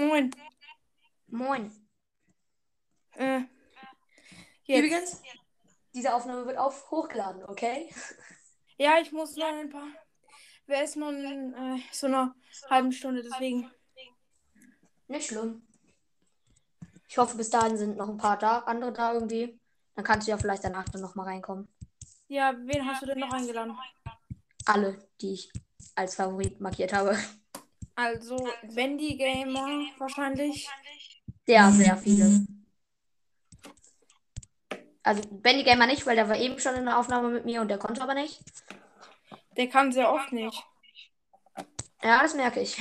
Moin. Moin. Äh, jetzt. Übrigens, diese Aufnahme wird auf hochgeladen, okay? Ja, ich muss noch ein paar. Wer ist noch in äh, so einer halben Stunde, deswegen. Nicht schlimm. Ich hoffe, bis dahin sind noch ein paar da, andere da irgendwie. Dann kannst du ja vielleicht danach dann nochmal reinkommen. Ja, wen hast du denn noch eingeladen? Alle, die ich als Favorit markiert habe. Also, Wendy Gamer wahrscheinlich. Sehr, sehr viele. Also Benny Gamer nicht, weil der war eben schon in der Aufnahme mit mir und der konnte aber nicht. Der kann sehr oft nicht. Ja, das merke ich.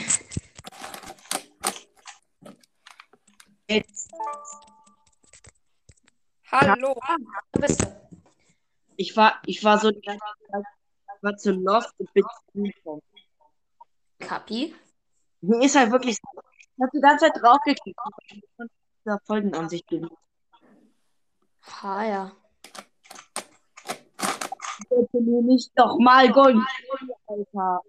Hallo. Du bist du. Ich war, ich war so ich war zu lost und bin zugekommen. Kapi. Mir ist halt wirklich so, ich hab die ganze Zeit draufgeklickt und dieser Folgenansicht geliebt. Ha, ja. Bitte mir nicht doch mal Gold, Alter.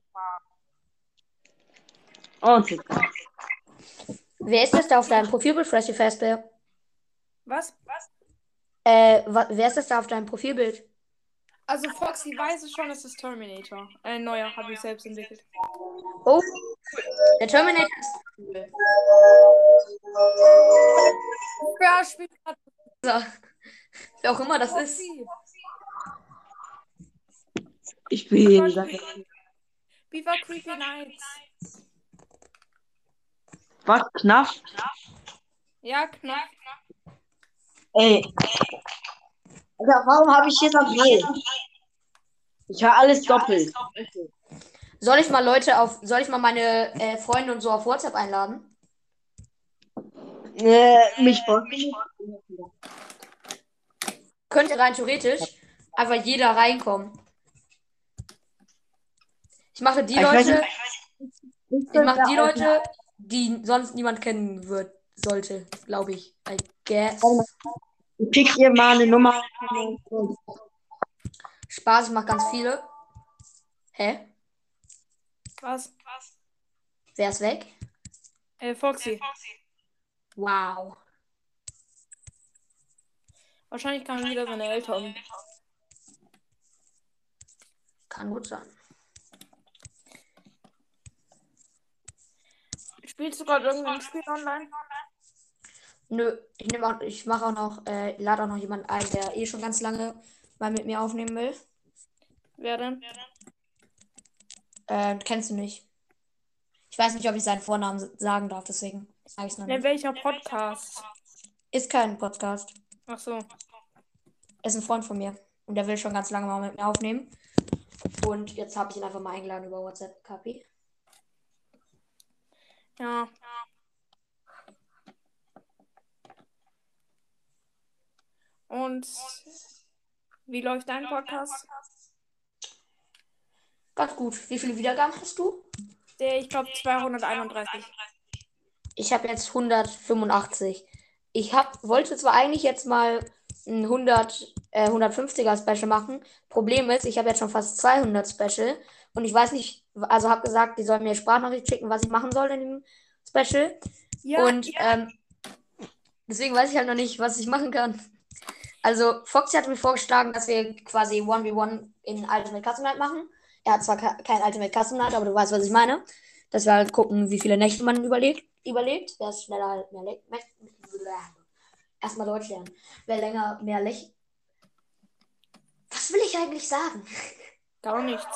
Und so. Wer ist das da auf deinem Profilbild, Flashy Fastbear? Was? Was? Äh, wa wer ist das da auf deinem Profilbild? Also, Foxy weiß es schon, es ist Terminator. Ein neuer, habe ich selbst entwickelt. Oh, der Terminator ist cool. Wer spielt gerade. Wer auch immer das ist. Ich bin hier ganze Viva Creepy Nights. Was? Knapp? Ja, knapp. Ey. Alter, warum habe ich jetzt am Hals? Ich höre alles doppelt. Soll ich mal Leute auf, soll ich mal meine äh, Freunde und so auf WhatsApp einladen? Äh, mich folgt. Könnte rein theoretisch einfach jeder reinkommen. Ich mache die Ich weiß Leute, nicht, ich mache die Leute, die sonst niemand kennen wird, sollte, glaube ich. I guess. Kriegt ihr mal eine Nummer? Spaß, ich mache ganz viele. Hä? Was? Wer ist weg? Äh, Foxy. Wow. Wahrscheinlich kamen wieder seine Eltern. Kann gut sein. Spielst du gerade irgendein Spiel online? Nö, ich nehme auch, ich mache auch noch, äh, lade auch noch jemanden ein, der eh schon ganz lange mal mit mir aufnehmen will. Wer denn? Äh, kennst du nicht. Ich weiß nicht, ob ich seinen Vornamen sagen darf, deswegen sage ich es noch Ja, nicht. welcher Podcast? Ist kein Podcast. Ach so. Ist ein Freund von mir. Und der will schon ganz lange mal mit mir aufnehmen. Und jetzt habe ich ihn einfach mal eingeladen über WhatsApp, Kapi. Ja. Und wie läuft dein Podcast? Ganz gut. Wie viele Wiedergaben hast du? Der, ich glaube, 231. Ich habe jetzt 185. Ich hab, wollte zwar eigentlich jetzt mal ein 100, äh, 150er Special machen. Problem ist, ich habe jetzt schon fast 200 Special. Und ich weiß nicht, also habe gesagt, die sollen mir Sprachnachricht schicken, was ich machen soll in dem Special. Ja, Und ähm, deswegen weiß ich halt noch nicht, was ich machen kann. Also, Foxy hat mir vorgeschlagen, dass wir quasi 1v1 in Ultimate Custom Night machen. Er hat zwar ke- kein Ultimate Custom Night, aber du weißt, was ich meine. Dass wir halt gucken, wie viele Nächte man überlebt. überlebt. Wer ist schneller halt mehr lebt. Erstmal Deutsch lernen. Wer länger mehr Lech. Was will ich eigentlich sagen? gar nichts.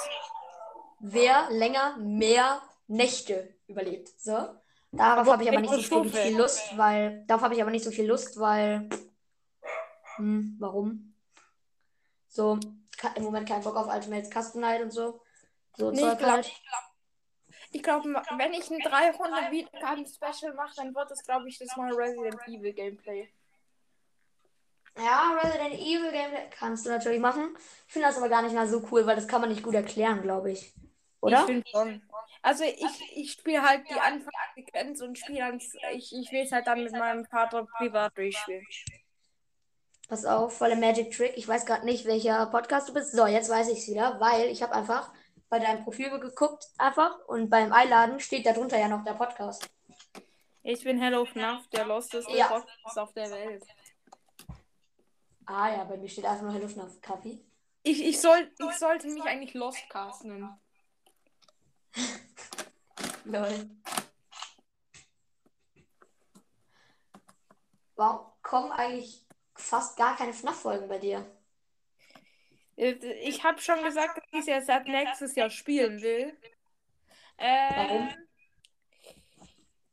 wer länger mehr Nächte überlebt. So. Darauf habe ich aber nicht so viel Lust, weil. Darauf habe ich aber nicht so viel Lust, weil. Hm, warum? So, im Moment keinen Bock auf Ultimate Custom Night und so. So Nee, ich glaub- halt. Ich glaube, wenn ich ein 300 Wiedergaben Special mache, dann wird es, glaube ich, das neue Resident Evil Gameplay. Ja, Resident Evil Gameplay kannst du natürlich machen. Ich finde das aber gar nicht mal so cool, weil das kann man nicht gut erklären, glaube ich. Oder? Ich schon. Also ich, ich spiele halt die Anfangssequenz und spiele dann, ich, ich will es halt dann mit meinem Vater privat durchspielen. Pass auf, voller Magic Trick. Ich weiß gerade nicht, welcher Podcast du bist. So, jetzt weiß ich es wieder, weil ich habe einfach bei deinem Profil geguckt, einfach. Und beim Einladen steht darunter ja noch der Podcast. Ich bin Hello FNAF, der losteste Ja. Podcast auf der Welt. Ah ja, bei mir steht einfach nur Hello FNAF Kaffee. Ich, ich, soll, ich sollte mich eigentlich Lostcast nennen. Lol. Warum kommen eigentlich fast gar keine FNAF-Folgen bei dir? Äh, Ich habe schon gesagt, dass ich es jetzt seit nächstes Jahr spielen will. Ähm, Warum?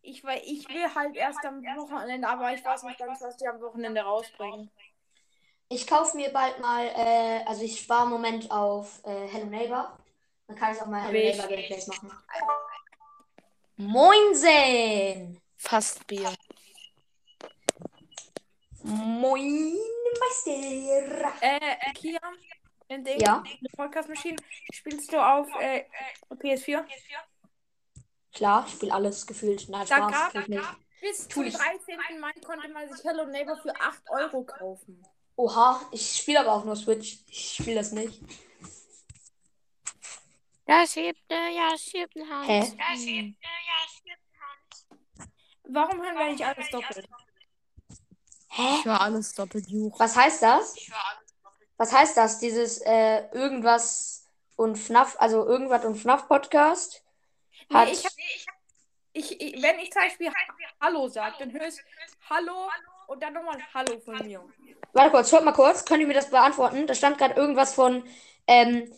Ich, weil ich will halt erst am Wochenende, aber ich weiß nicht ganz, was die am Wochenende rausbringen. Ich kaufe mir bald mal, äh, also ich spare im Moment auf äh, Hello Neighbor. Dann kann ich auch mal Hello ich. Neighbor Gameplays machen. Moinsen! Fast Bier. Moin, Meister! Äh, Kia, in dem Ja, Podcast Machine, spielst du auf äh, PS4? klar, ich spiele alles gefühlt. Nein, Da Spaß, gab- ich nicht. Bis Tu zum ich. 13. Mai konnte man sich Hello Neighbor für 8 Euro kaufen. Oha, ich spiele aber auch nur Switch. Ich spiele das nicht. Ja, siebte, ja, siebte Hand. Hä? Ja, siebte, ja, siebte Hand. Warum hören wir nicht alles doppelt? Hä? Ich höre alles doppelt Juch. Was heißt das? Was heißt das? Dieses äh, irgendwas und FNAF, also irgendwas und FNAF Podcast? Hat, Nee, ich, hab, ich, ich, wenn ich zum Beispiel Ha- Hallo sage, dann hörst Hallo und dann nochmal Hallo von mir. warte kurz, schaut mal kurz. Könnt ihr mir das beantworten? Da stand gerade irgendwas von, ähm,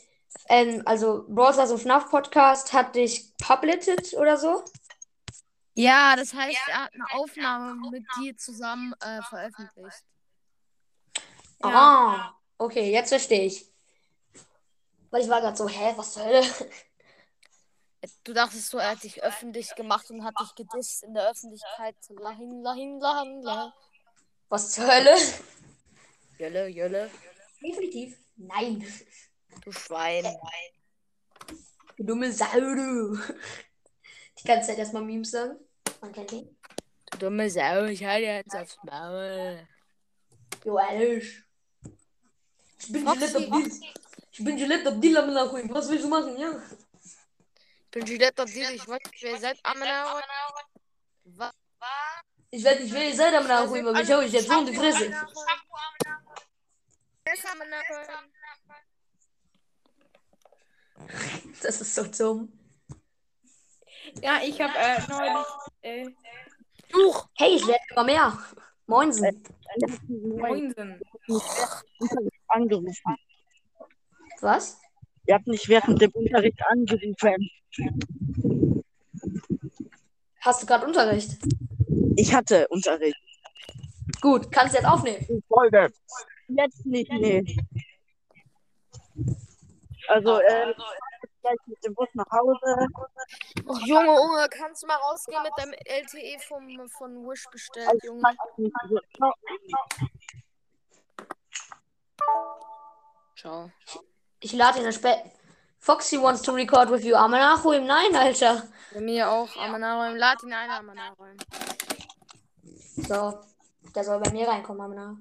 ähm, also Brawl Stars und FNAF Podcast hat dich publited oder so? Ja, das heißt, er hat eine Aufnahme mit dir zusammen äh, veröffentlicht. Ja. Ah, okay, jetzt verstehe ich. Weil ich war gerade so, hä, was zur Hölle? Du dachtest so, er hat dich öffentlich gemacht und hat dich gedisst in der Öffentlichkeit. Lahin, lahin, lahin, lahin. Was zur Hölle? Jölle, Jölle. Definitiv. Nein. Du Schwein. Du dumme Sau, du. Die ganze Zeit erstmal Memes sagen. Man kennt. Du dumme Sau, ich halte jetzt aufs Maul. Jo, ehrlich. Ich bin. Gillette Abdil. Ich bin Gillette Abdil am Nachholen. Was willst du machen, ja? Ich bin Gillette Abdil, ich weiß nicht, wer ihr seid. Amenau. Was? Ich werde nicht wer ihr seid am Nachholen, aber ich hau euch jetzt so in die Fresse. Das ist so dumm. Ja, ich habe äh, neulich. Äh, Juch! Hey, ich werde immer mehr. Moinsen. Moinsen. Angerufen. Was? Ihr habt mich während dem Unterricht angerufen. Hast du gerade Unterricht? Ich hatte Unterricht. Gut, kannst jetzt aufnehmen. Folge. Jetzt nicht, nee. Also, äh, gleich mit dem Bus nach Hause. Oh, Junge, Junge, kannst du mal rausgehen mit deinem LTE vom, von Wish bestellt, Junge? Ciao. Ich lade ihn später. Foxy wants to record with you. Aber nachholen. Nein, Alter. Bei mir auch. Amanaräum. Lad ihn ein, Amanaräum. So. Der soll bei mir reinkommen, Amna.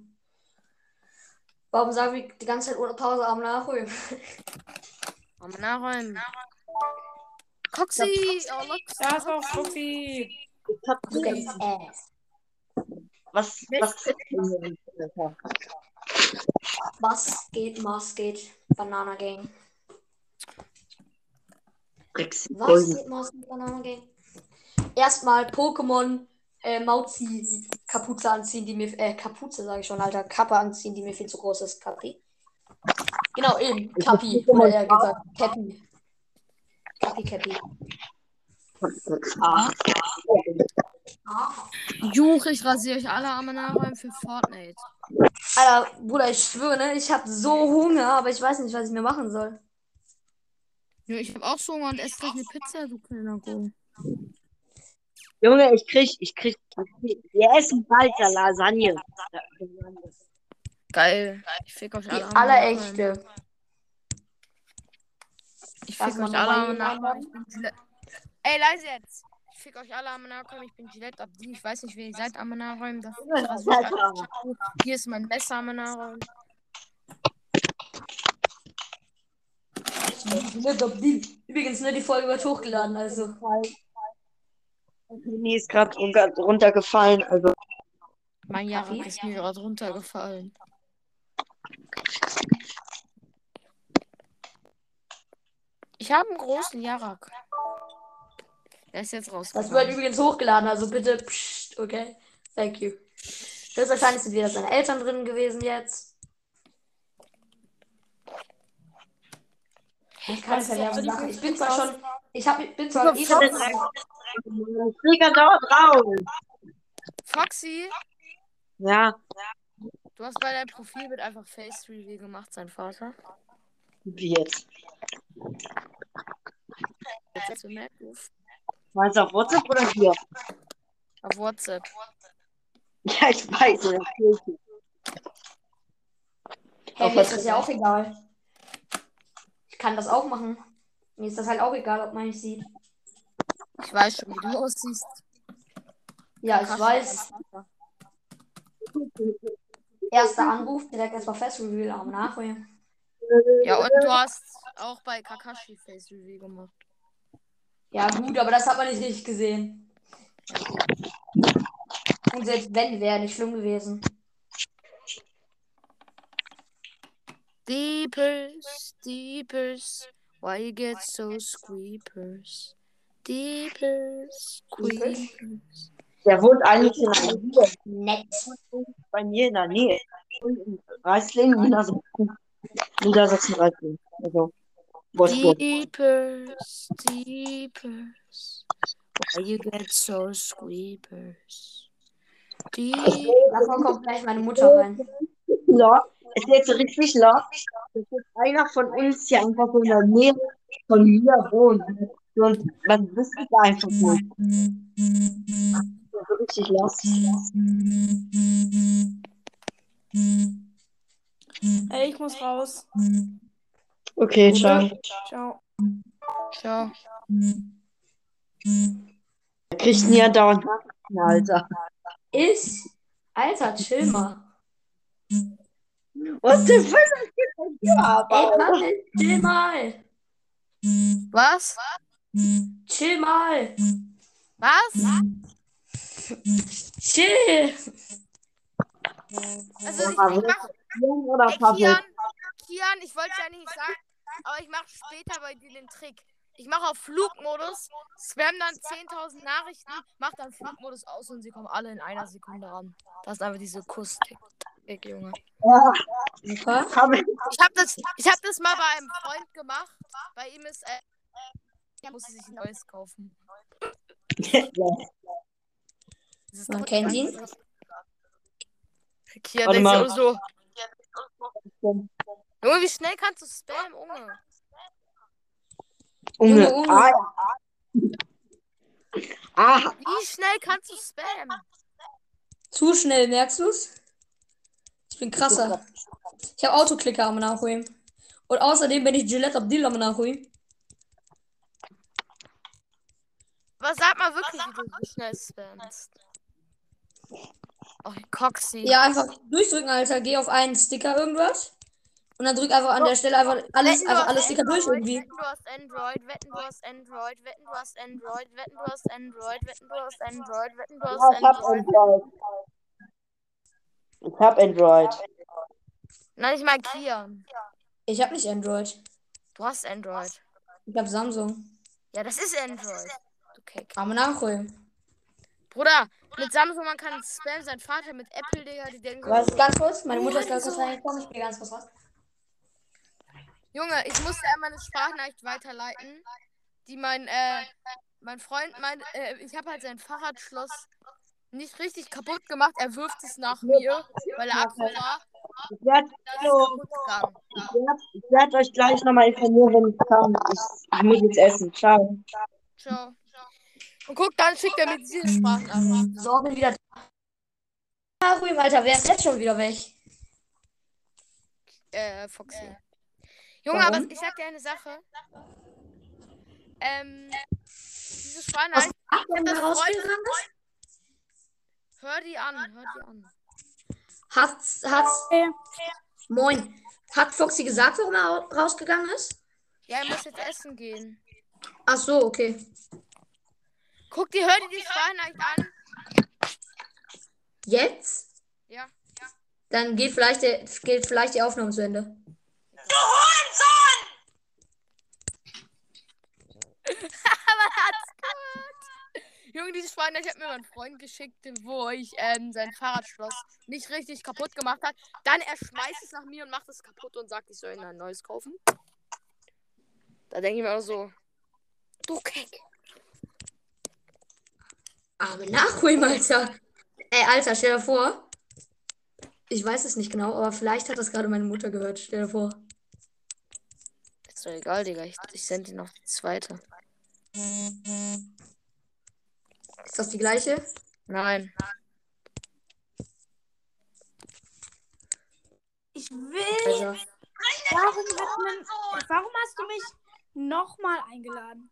Warum sagen wir die ganze Zeit ohne Pause am Nachholen? Amanaräum. Coxy! Oh. Da ist auch Foxy. Ich hab his ass. Was, was? Was geht, was geht? Banana Gang. Was geht, was geht, Banana Gang? Erstmal Pokémon äh, Mauzi Kapuze anziehen, die mir, äh, Kapuze sage ich schon, Alter, Kappe anziehen, die mir viel zu groß ist, Capri. Genau, eben, Capi, oder eher gesagt, Cappy. Cappy, Cappy. Ah. Juch, ich rasiere euch alle Amanaräum für Fortnite. Alter, Bruder, ich schwöre, ne, ich habe so Hunger, aber ich weiß nicht, was ich mir machen soll. Ja, ich hab auch so Hunger und esse gleich eine Pizza, du kleiner Go. Junge, ich krieg, ich krieg, wir essen bald ja Lasagne. Geil. Ich fick euch Die alle allerechte. Ich fick euch alle am Gillette. Ey, leise jetzt. Ich fick euch alle am Nachkommen. Ich bin Gillette Abdi. Ich weiß nicht, wer ihr seid am alle. Hier ist mein Messer am Nachkommen. Übrigens, ne, die Folge wird hochgeladen, also. Handy ist gerade runtergefallen. Also, Mein Jarak ist mir gerade runtergefallen. Ich habe einen großen Jarak. Der ist jetzt Das wird übrigens hochgeladen, also bitte. Psst, okay. Thank you. Höchstwahrscheinlich sind wieder seine Eltern drin gewesen jetzt. Ich kann Werbung für die machen. Ich bin zwar schon. Ich hab, bin zwar ich fliege dort raus. Foxy, Ja, du hast bei deinem Profilbild einfach Face Reveal gemacht, sein Vater. wie jetzt? Jetzt hast du Macruf. Meinst du auf WhatsApp oder hier? Auf WhatsApp. Ja, ich weiß. natürlich. Hey, mir ist das ja auch egal. Ich kann das auch machen. Mir ist das halt auch egal, ob man mich sieht. Ich weiß schon, wie du aussiehst. Ja, ich weiß. Erster Anruf, direkt erstmal Fest Reveal, aber nachholen. Ja, und du hast auch bei Kakashi Face Reveal gemacht. Ja, gut, aber das hat man nicht richtig gesehen. Und selbst wenn, wäre nicht schlimm gewesen. Deepers, deepers, why you get so squeepers? Deepers, squeepers. Der wohnt eigentlich in der Nähe. Bei mir in der Nähe. In Reislingen, Niedersachsen. Niedersachsen, Reislingen. Also, Wolfsburg. Deepers, deepers, why you get so squeepers? Deep. Davon kommt gleich meine Mutter rein. laut. Es ist jetzt richtig laut. Das ist einer von uns hier einfach so in der Nähe von mir wohnt. Und man wüsste es einfach nicht. Ist richtig laut. Ey, ich muss raus. Okay, ciao. Ciao. Ciao. Er kriegt nie dauernd Nachrichten, Alter. Ich? Alter, chill mal. Was ist für ein Ja, Ey, aber. Mann, chill mal. Was? Chill mal. Was? Chill. Also ich, ich mach, Oder ey? Kian, Kian, ich wollte ja nicht sagen, aber ich mache später bei dir den Trick. Ich mache auf Flugmodus, spam dann 10.000 Nachrichten, mach dann Flugmodus aus und sie kommen alle in einer Sekunde an. Das ist einfach diese Kuss-Tick, Junge. Ja. Ich habe das, ich hab das mal bei einem Freund gemacht. Bei ihm ist, äh, er musste sich ein neues kaufen. Ja. Man kennt ihn. Kian Warte mal. so. Junge, wie schnell kannst du spammen, Junge? Unge. Junge, Unge. Ah. Ah, Wie schnell kannst du spammen? Zu schnell, merkst du's? Ich bin krasser. Ich habe Autoklicker am Nachholen. Und außerdem bin ich Gillette Abdil am Nachholen. Aber sag mal wirklich, wie du so schnell spammst. Oh, Coxy. Ja, einfach durchdrücken, Alter. Geh auf einen Sticker irgendwas. Und dann drück einfach an der Stelle einfach alles, Wetten, einfach alle Sticker durch Android, irgendwie. Wetten, du hast Android, wetten, du hast Android, wetten, du hast Android, wetten, du hast Android, wetten, du hast Android, wetten, du ja, hast ich hab Android. Ich hab Android. Nein, ich meine Kian. Ich habe nicht Android. Du hast Android. Ich habe Samsung. Ja, das ist Android. Okay. Am Nachholen. Bruder, mit Samsung, man kann spammen, sein Vater mit Apple, Digga, die denken Was ganz kurz? Meine Mutter ist ganz kurz reingekommen. Ich gehe ganz kurz raus. Junge, ich musste einmal eine Sprachnachricht weiterleiten, die mein, äh, mein Freund meint, äh, ich habe halt sein Fahrradschloss nicht richtig kaputt gemacht. Er wirft es nach mir, weil er Akku war. Ich werde werd, werd euch gleich nochmal informieren, wenn ich kann. Ich, ich muss jetzt essen. Ciao. Ciao. Und guck, dann schickt er mir diese Sprachnachricht. So, bin wieder da. Nachholen, Alter. Wer ist jetzt schon wieder weg? Äh, Foxy. Junge, Warum? aber ich sag dir eine Sache. Ähm, diese Was Sprachnachricht, ach, wenn das da rausgegangen ist? hör die an, hör die an. Hat, hat, moin. Hat Foxy gesagt, warum er au- rausgegangen ist? Ja, er muss jetzt essen gehen. Ach so, okay. Guck dir, hör dir die Sprachnachricht an. Jetzt? Ja. Dann geht vielleicht, der, geht vielleicht die Aufnahme zu Ende. Aber hat's gehört. Junge, diese Sprachnachricht hat mir mein Freund geschickt, wo ich ähm, sein Fahrradschloss nicht richtig kaputt gemacht hat. Dann er schmeißt es nach mir und macht es kaputt und sagt, ich soll ihm ein neues kaufen. Da denke ich mir auch so, du Keck. Aber nachholen, Alter. Ey, Alter, stell dir vor. Ich weiß es nicht genau, aber vielleicht hat das gerade meine Mutter gehört. Stell dir vor. Ist doch egal, Digga. Ich, ich sende dir noch die zweite. Ist das die gleiche? Nein. Ich will. Also, Warum, hat man, warum hast du mich nochmal eingeladen?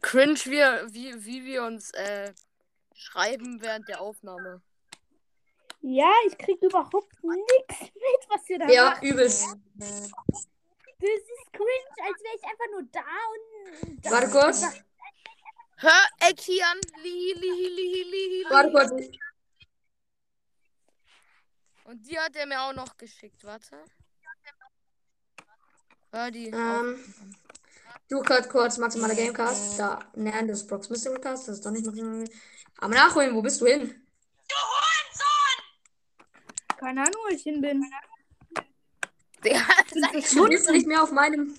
Cringe, wir, wie, wie wir uns äh, schreiben während der Aufnahme. Ja, ich krieg überhaupt nichts mit, was ihr da ja, macht. übelst. Das ist cringe, als wäre ich einfach nur da und. Da Warte kurz. Hör, ey, Kian. Lihi, lihi, lihi, lihi, Warte kurz. Und die hat er mir auch noch geschickt. Warte. Hör die. Ähm, du gerade kurz maximaler Gamecast. Da, nein, das ist Brox Mystery Cast. Das ist doch nicht maximaler. Aber nachholen, wo bist du hin? Keine Ahnung, wo ich hin bin. Der Du bist nicht mehr auf meinem.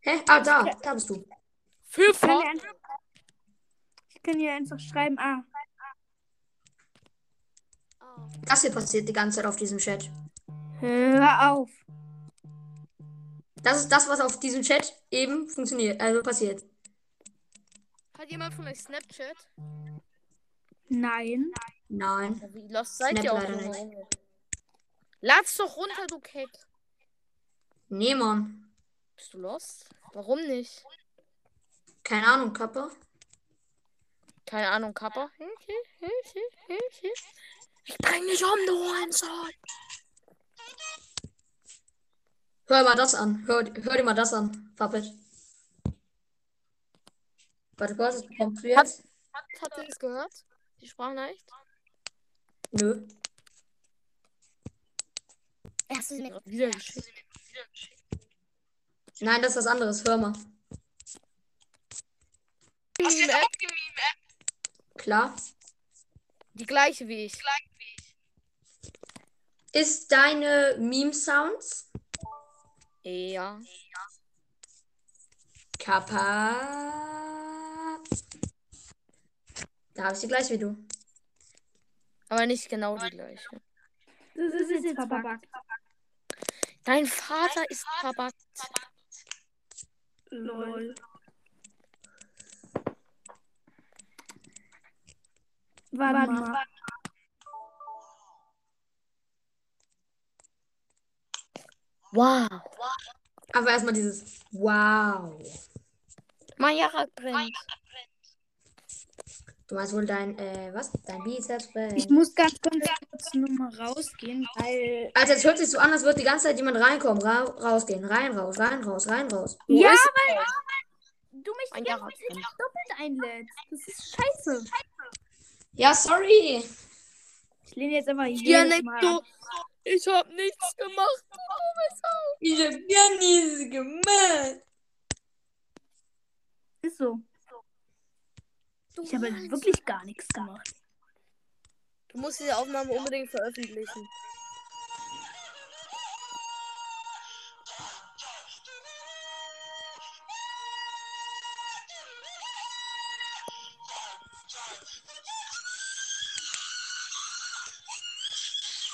Hä? Ah, da. Da bist du. für Ich kann, Fort. hier einfach, ich kann hier einfach schreiben, ah. Das hier passiert die ganze Zeit auf diesem Chat. Hör auf. Das ist das, was auf diesem Chat eben funktioniert. Also passiert. Hat jemand von euch Snapchat? Nein. Nein. Wie lost seid Snap ihr nicht. Junge? Lad's doch runter, du Keck. Nee, Mann. Bist du lost? Warum nicht? Keine Ahnung, Kappa. Keine Ahnung, Kappa. Ich bring dich um, du Hurensohn. Hör mal das an. Hör, hör dir mal das an, Puppet. Warte kurz, das bekommst du jetzt? Hat, habt ihr das gehört? Die Sprachnachricht? Nö. Hast du sie mir gerade wieder geschickt? Nein, das ist was anderes. Hör mal. Meme-App? Klar. Die gleiche wie ich. Ist deine Meme-Sounds? Ja. Kappa. Da habe ich die gleich wie du. Aber nicht genau die gleiche. Das ist jetzt verbuggt. Dein Vater ist verbuggt. Lol. Warte mal. Wow. Aber erstmal dieses Wow. Mayara brennt. Du meinst wohl dein, äh, was? Dein Bizeps Ich brennt. muss ganz, kurz nur mal rausgehen, weil. Alter, es hört sich so an, als würde die ganze Zeit jemand reinkommen. Ra rausgehen. Rein, raus, rein, raus, rein, raus. Wo Ja, ist weil du mich die drin. doppelt einlädst. Das ist scheiße. Ja, sorry. Ich lehne jetzt einfach Ja, jedes Mal. Ich hab nichts gemacht. Au. Ich hab gar nichts gemacht. Ist so. Du Ich habe wirklich gar nichts gemacht. Du musst diese Aufnahme unbedingt veröffentlichen.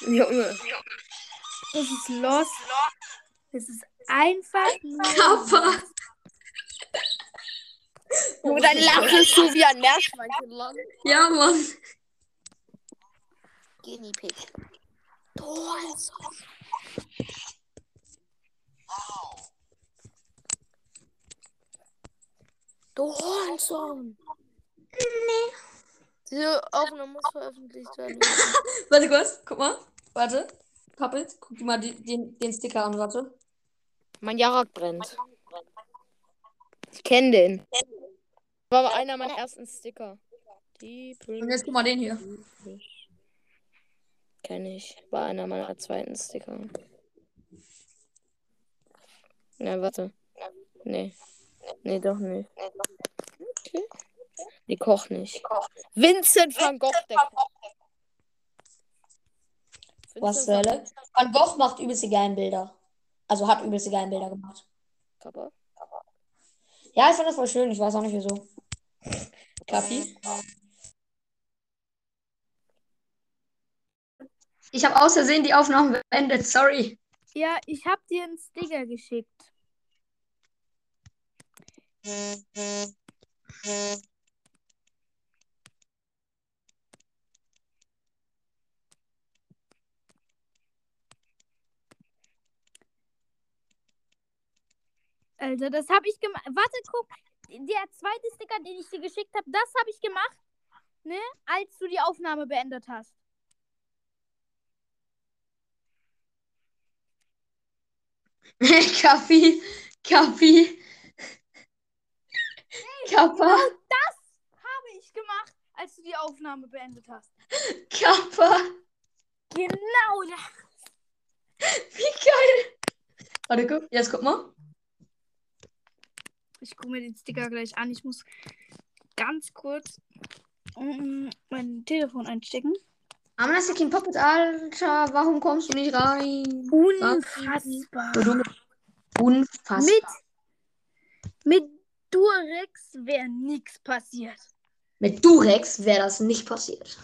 Junge. Das ist los. Das ist einfach nur. Kappa. Dein Lachen ist so wie ein Meerschweinchenland. Ja, Mann. Guinea Pig. Du Hurensohn. Nee. Diese Aufnahme muss veröffentlicht werden. Warte kurz, guck mal. Warte. Puppet, guck dir mal die, den, den Sticker an, warte. Mein Jarak brennt. Ich kenne den. War einer meiner ersten Sticker. Die Und jetzt guck mal den hier. Kenne ich. War einer meiner zweiten Sticker. Na, warte. Nee. Nee, doch nicht. Okay. Die kocht nicht. Vincent van Gogh, der kocht. Was zur Hölle? Van Gogh macht übelst geilen Bilder. Also hat übelst geilen Bilder gemacht. Kappa. Ja, ich fand das voll schön. Ich weiß auch nicht wieso. Kapi? Ich habe aus Versehen die Aufnahme beendet. Sorry. Ja, ich hab dir einen Sticker geschickt. Also, das habe ich gemacht. Warte, guck. Der zweite Sticker, den ich dir geschickt habe, das habe ich gemacht, ne? Als du die Aufnahme beendet hast. Kapi. Kapi. Kappa. Genau das habe ich gemacht, als du die Aufnahme beendet hast. Kappa. Genau das. Wie geil. Warte, guck. Jetzt guck mal. Ich gucke mir den Sticker gleich an. Ich muss ganz kurz mm, mein Telefon einstecken. Amnestikin Puppet, Alter, warum kommst du nicht rein? Unfassbar. Unfassbar. Mit, mit Durex wäre nichts passiert. Mit Durex wäre das nicht passiert.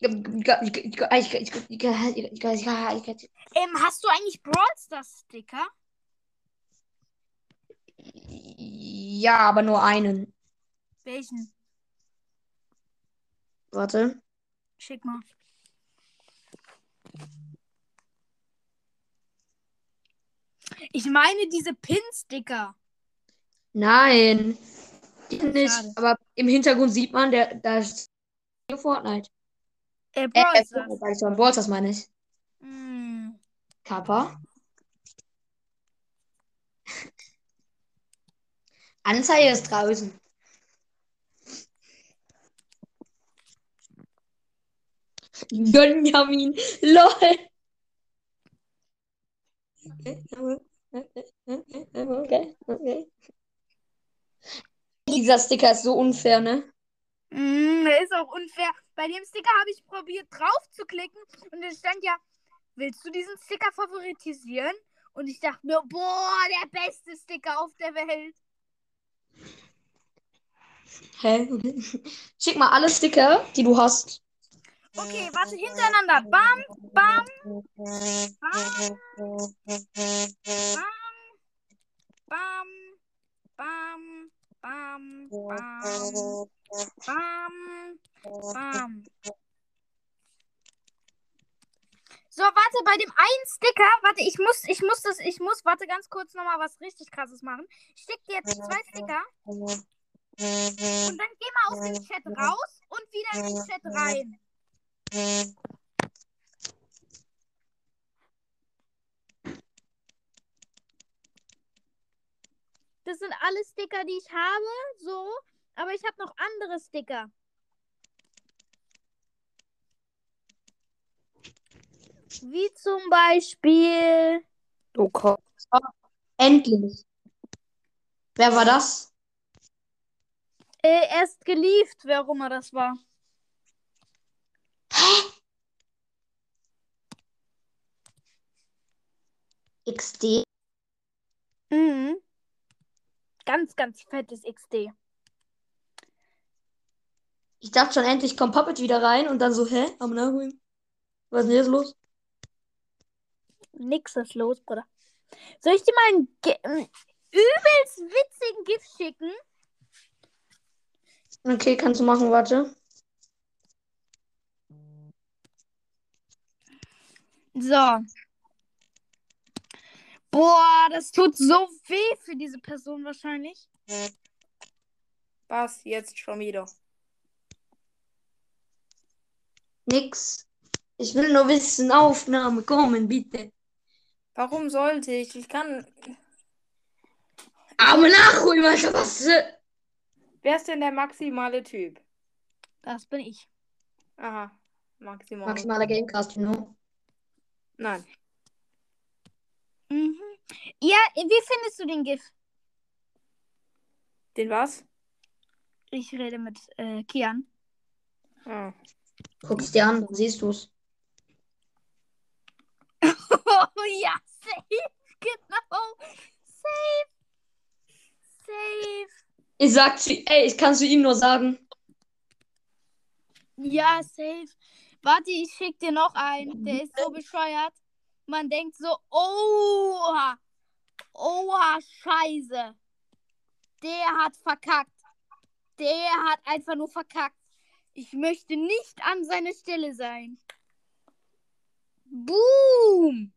Ähm, hast du eigentlich Brawl Stars Sticker? Ja, aber nur einen. Welchen? Warte. Schick mal. Ich meine diese Pin-Sticker. Nein. Die nicht. Aber im Hintergrund sieht man, der, da ist Fortnite. Äh, Äh, Brawl äh, Stars. Schon. Brawl meine ich. Hm. Kappa. Anzeige ist draußen. Gönjamin. LOL. Okay, okay. Dieser Sticker ist so unfair, ne? Mm, ist auch unfair. Bei dem Sticker habe ich probiert drauf zu klicken und es stand ja, willst du diesen Sticker favoritisieren? Und ich dachte mir, boah, der beste Sticker auf der Welt. Hä? Schick mal alle Sticker, die du hast. Okay, warte, hintereinander. Bam, bam, bam, bam, bam, bam, bam, bam, bam. So, warte, bei dem einen Sticker, warte, ich muss, ich muss das, ich muss, warte ganz kurz nochmal was richtig krasses machen. Ich schicke dir jetzt zwei Sticker und dann geh mal aus dem Chat raus und wieder in den Chat rein. Das sind alle Sticker, die ich habe, so, aber ich habe noch andere Sticker. Wie zum Beispiel. Du kochst. Endlich. Wer war das? Äh, erst gelieft, wer auch immer das war. XD. Mhm. Ganz, ganz fettes XD. Ich dachte schon, endlich kommt Puppet wieder rein und dann so, hä? Am Nachholen? Was ist denn jetzt los? Nix ist los, Bruder. Soll ich dir mal einen übelst witzigen Gift schicken? Okay, kannst du machen, warte. So. Boah, das tut so weh für diese Person wahrscheinlich. Was jetzt schon wieder? Nix. Ich will nur wissen, Aufnahme kommen, bitte. Warum sollte ich? Ich kann. Aber nachholen, was? Wer ist denn der maximale Typ? Das bin ich. Aha, maximal. Maximaler Gamecast, you know. Nein. Mhm. Ja, wie findest du den GIF? Den was? Ich rede mit äh, Kian. Ah. Guck's dir an, dann siehst du's. Oh ja, safe. Genau. Safe. Safe. Ich sag zu, ey, ich kann zu ihm nur sagen. Ja, safe. Warte, ich schick dir noch einen. Der ist so bescheuert. Man denkt so, oha. Oha, scheiße. Der hat verkackt. Der hat einfach nur verkackt. Ich möchte nicht an seiner Stelle sein. Boom.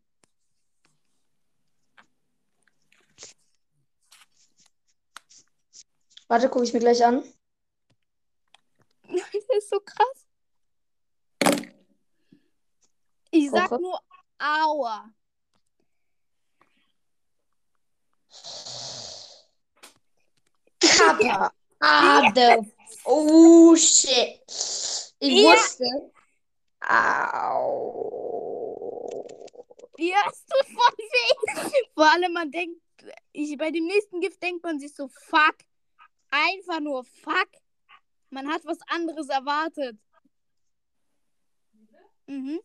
Warte, guck ich mir gleich an. Das ist so krass. Ich sag nur Aua. Kappa. Ah, the... Oh, shit. Ich Ja. wusste. Au. Ja, es tut voll weh. Vor allem, man denkt, ich, bei dem nächsten Gift denkt man sich so, fuck. Einfach nur fuck. Man hat was anderes erwartet. Mhm.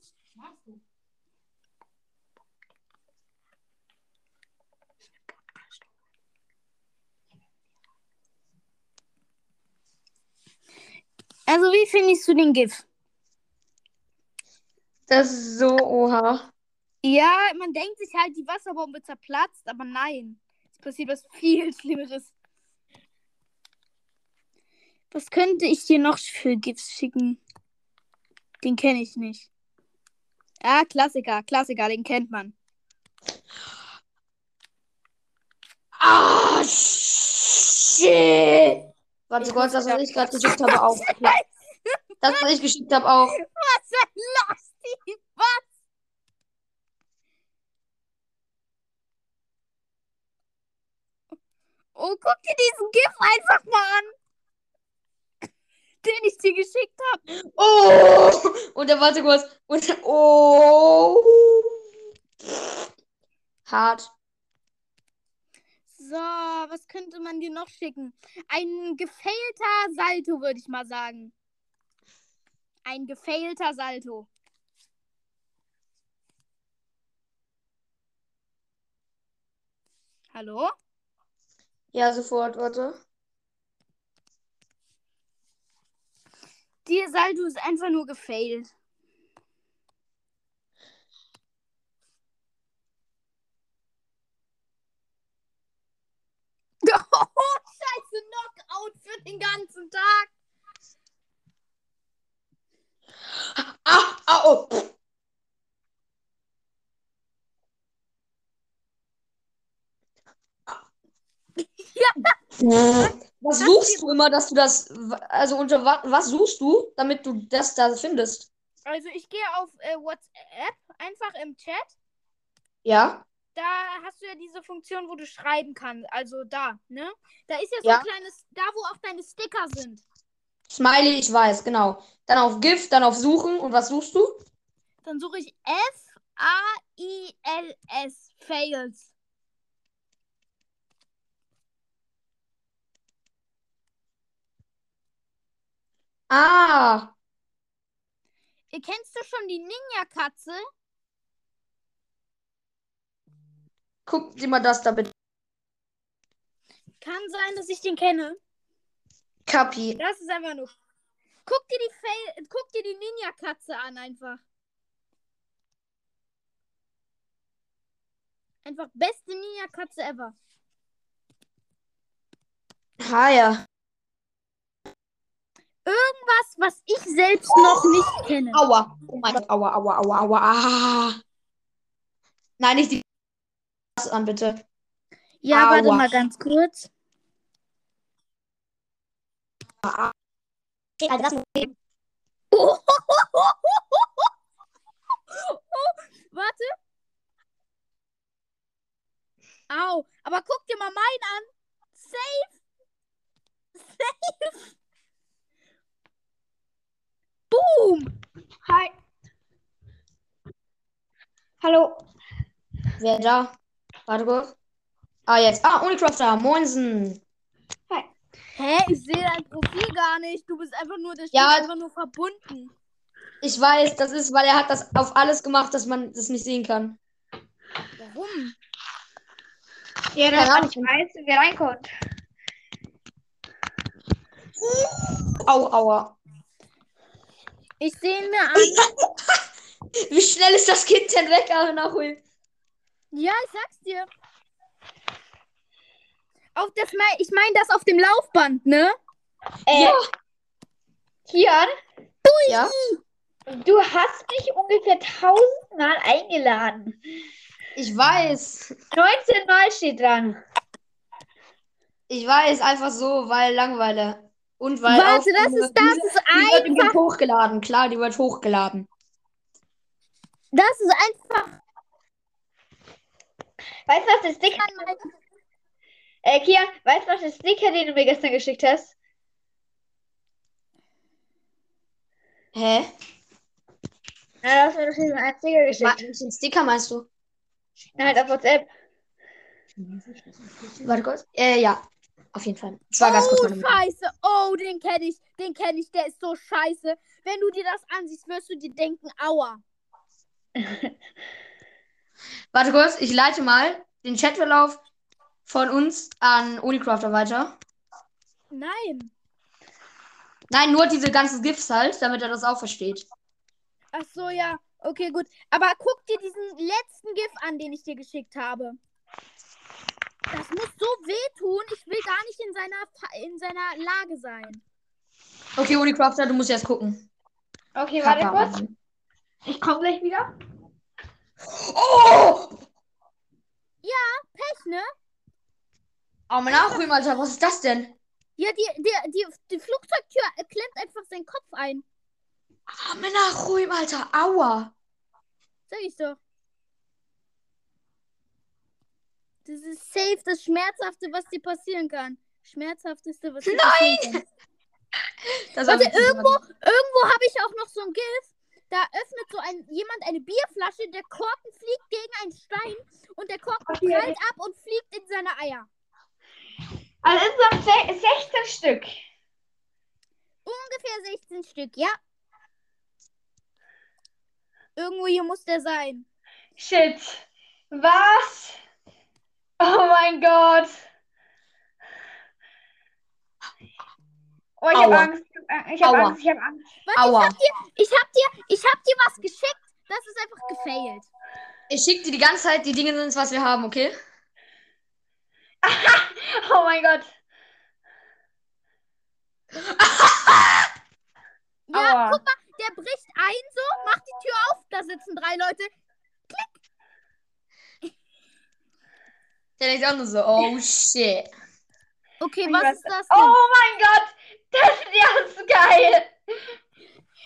Also, wie findest du den GIF? Das ist so, oha. Ja, man denkt sich halt, die Wasserbombe zerplatzt, aber nein. Es passiert was viel Schlimmeres. Was könnte ich dir noch für GIFs schicken? Den kenne ich nicht. Ah, Klassiker, Klassiker, den kennt man. Ah, shit. Warte kurz, das, was ich gerade geschickt habe, auch. Das, was ich geschickt habe, auch. Was ist los, Steve? Was? Oh, guck dir diesen GIF einfach mal an. Den ich dir geschickt habe. Oh! Und dann warte kurz. Und oh! Hart. So, was könnte man dir noch schicken? Ein gefailter Salto, würde ich mal sagen. Ein gefailter Salto. Hallo? Ja, sofort, warte. Der Salto ist einfach nur gefailt. Oh, scheiße, Knockout für den ganzen Tag. Ah, ah, oh. pff. Was suchst du immer, dass du das, also unter wa- was suchst du, damit du das da findest? Also ich gehe auf äh, WhatsApp, einfach im Chat. Ja? Da hast du ja diese Funktion, wo du schreiben kannst. Also da, ne? Da ist ja so Ja. ein kleines, da wo auch deine Sticker sind. Smiley, ich weiß, genau. Dann auf GIF, dann auf Suchen und was suchst du? Dann suche ich F-A-I-L-S. Fails. Ah, Ihr kennst du schon die Ninja-Katze? Guck dir mal das da bitte. Kann sein, dass ich den kenne. Kapi. Das ist einfach nur. Guck dir die Fail, guck dir die Ninja-Katze an einfach. Einfach beste Ninja-Katze ever. Ah ja. Irgendwas, was ich selbst noch nicht kenne. Aua. Oh mein Gott, aua, aua, aua, aua. Ah. Nein, nicht die. Das an, bitte. Ja, warte Aua. mal ganz kurz. Also das Oh, Warte. Au. Aber guck dir mal meinen an. Safe. Safe. Boom. Hi. Hallo. Wer da? Warte kurz. Ah, jetzt. Ah, Unicrafter. Moinsen. Hä? Ich sehe dein Profil gar nicht. Du bist einfach nur, das Ja. steht einfach nur verbunden. Ich weiß, das ist, weil er hat das auf alles gemacht, dass man das nicht sehen kann. Warum? Ja, dass man nicht weiß, wer reinkommt. Au, aua. Ich sehe ihn mir an. Wie schnell ist das Kind denn weg, aber nachholen? Ja, ich sag's dir. Auf das, mei- ich meine das auf dem Laufband, ne? Äh, Ja. Kian, Ja? du hast mich ungefähr tausendmal eingeladen. Ich weiß. 19 Mal steht dran. Ich weiß, einfach so, weil Langeweile. Und weil Warte, das die- ist, das ist die einfach, wird hochgeladen. Klar, die wird hochgeladen. das ist einfach Weißt du, was der Sticker, äh, Kian, weißt du, was der Sticker, den du mir gestern geschickt hast? Hä? Na, du hast mir doch diesen einen Sticker geschickt. Welchen Sticker meinst du? Na, halt auf WhatsApp. Warte kurz. Äh, ja. Auf jeden Fall. Das war ganz kurz Oh, meine Mutter. scheiße. Oh, den kenne ich. Den kenne ich. Der ist so scheiße. Wenn du dir das ansiehst, wirst du dir denken, aua. Warte kurz, ich leite mal den Chatverlauf von uns an Unicrafter weiter. Nein. Nein, nur diese ganzen GIFs halt, damit er das auch versteht. Ach so, ja. Okay, gut. Aber guck dir diesen letzten GIF an, den ich dir geschickt habe. Das muss so wehtun. Ich will gar nicht in seiner, in seiner Lage sein. Okay, Unicrafter, du musst jetzt gucken. Okay, warte kurz. Ich komme gleich wieder. Oh! Pech, ne? Oh, mein Nachrühmen, Alter, was ist das denn? Ja, die, die, die, die Flugzeugtür klemmt einfach seinen Kopf ein. Ah, mein Nachrühmen, Alter, aua. Sag ich doch. Das ist safe das Schmerzhafte, was dir passieren kann. Schmerzhafteste, was dir Nein! passieren kann. Das Warte, irgendwo, irgendwo habe ich auch noch so ein GIF. Da öffnet so ein, jemand eine Bierflasche, der Korken fliegt gegen einen Stein und der Korken Okay, prallt ab und fliegt in seine Eier. Also insgesamt se- 16 Stück. Ungefähr 16 Stück, ja. Irgendwo hier muss der sein. Shit. Was? Oh mein Gott. Oh, ich habe Aua. Angst. Ich habe. Angst. Ich habe Angst. Warte, Aua. ich hab dir, ich hab dir, ich hab dir was geschickt. Das ist einfach gefailt. Ich schicke dir die ganze Zeit die Dinge, sind, was wir haben, okay? Oh mein Gott. Ja, Aua. guck mal, der bricht ein so, macht die Tür auf, da sitzen drei Leute. Der denkt auch nur so, oh shit. Okay, Ich was ist das denn? Oh mein Gott. Das ist ja so geil.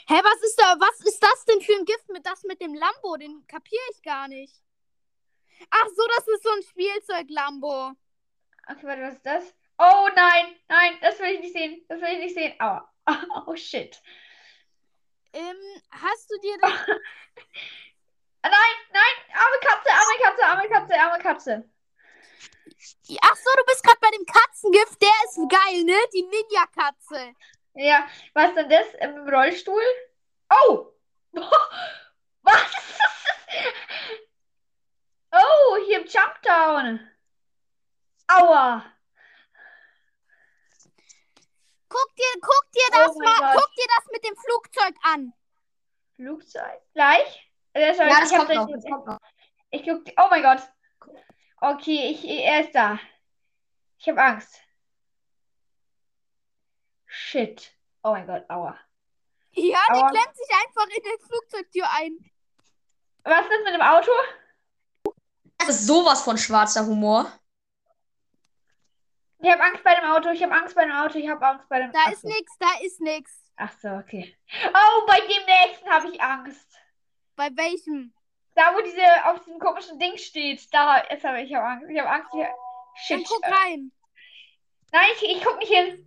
Hä, was ist da, was ist das denn für ein Gift mit das mit dem Lambo? Den kapiere ich gar nicht. Ach so, das ist so ein Spielzeug-Lambo. Okay, warte, was ist das? Oh nein, nein, das will ich nicht sehen. Das will ich nicht sehen. Aua. Oh shit. Ähm, hast du dir das. Nein, nein, arme Katze, arme Katze, arme Katze, arme Katze. Ach so, du bist gerade bei dem Katzengift. Der ist geil, ne? Die Ninja-Katze. Ja, was ist denn das im Rollstuhl? Oh! Was? Oh, hier im Jumpdown. Aua. Guck dir, guck dir das Oh mal, Gott. guck dir das mit dem Flugzeug an. Flugzeug. Gleich? Äh, Ja, das ich kommt noch. das- Das kommt noch. Ich guck. Oh mein Gott. Okay, ich, er ist da. Ich habe Angst. Shit. Oh mein Gott, aua. Ja, der Aber- klemmt sich einfach in die Flugzeugtür ein. Was ist das mit dem Auto? Das ist sowas von schwarzer Humor. Ich habe Angst bei dem Auto, ich habe Angst bei dem Auto, ich habe Angst bei dem Da Ach ist nix, da ist nix. Ach so, okay. Oh, bei dem nächsten habe ich Angst. Bei welchem? Da, wo diese auf diesem komischen Ding steht, da ist aber ich habe Angst. Ich habe Angst. Ich, Dann shit. guck rein. Nein, ich, ich guck nicht hin.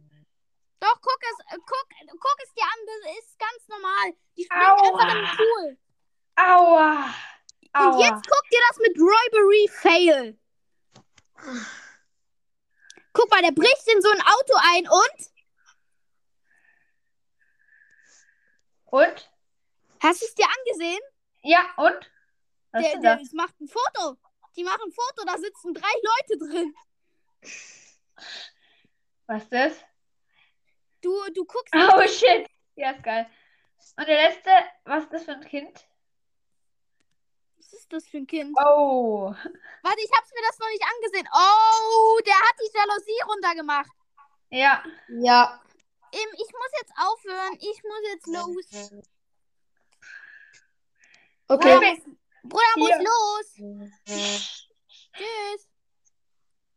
Doch, guck es, guck, guck es dir an, das ist ganz normal. Die springt Aua. einfach in den Pool. Aua. Aua. Und jetzt guck dir das mit Robbery Fail. Guck mal, der bricht in so ein Auto ein und? Und? Hast du es dir angesehen? Ja, und? Der, der macht ein Foto. Die machen ein Foto, da sitzen drei Leute drin. Was ist das? Du, du guckst. Oh shit. Ja, ist geil. Und der letzte, was ist das für ein Kind? Was ist das für ein Kind? Oh. Warte, ich hab's mir das noch nicht angesehen. Oh, der hat die Jalousie runtergemacht. Ja. Ja. Ähm, ich muss jetzt aufhören. Ich muss jetzt los. Okay. Perfekt. Bruder muss los. Tschüss.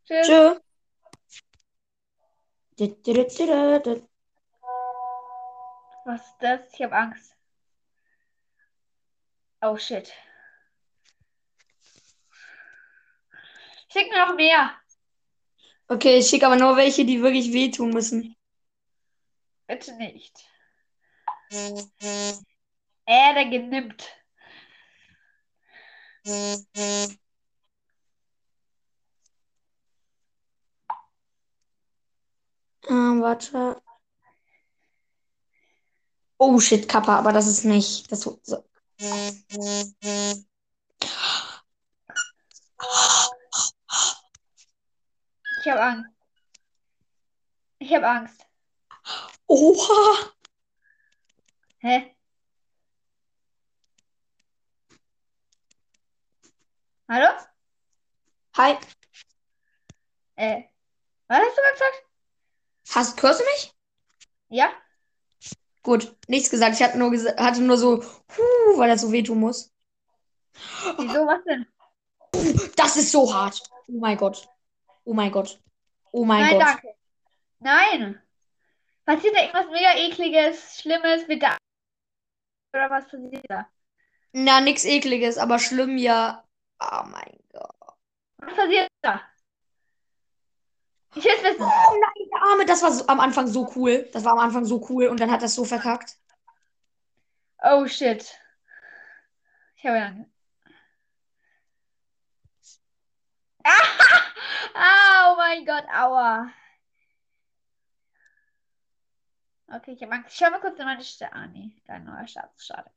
Tschüss. Du. Was ist das? Ich habe Angst. Oh shit. Schick mir noch mehr. Okay, ich schicke aber nur welche, die wirklich wehtun müssen. Bitte nicht. Äh, der genimmt. Ähm, warte. Oh shit, Kappa, aber das ist nicht. Das so. Ich habe Angst. Ich habe Angst. Oha! Hä? Hallo? Hi. Äh, was hast du gesagt? Hast, hörst du mich? Ja? Gut, nichts gesagt. Ich hatte nur, gesa- hatte nur so, huh, weil das so wehtun muss. Wieso, was denn? Das ist so hart. Oh mein Gott. Oh mein Gott. Oh mein Nein, Gott. danke. Nein. Passiert da irgendwas mega ekliges, schlimmes mit der oder was passiert da? Na, nix ekliges, aber schlimm ja. Oh mein Gott. Was passiert da? Ich es wissen. Oh nein, der Arme, das war so, am Anfang so cool. Das war am Anfang so cool und dann hat das so verkackt. Oh shit. Ich habe Angst. Ah! Oh mein Gott, aua. Okay, ich habe Angst. Ich schau mal kurz in meine Stadt. Ah, nee, dein neuer Status. Schade.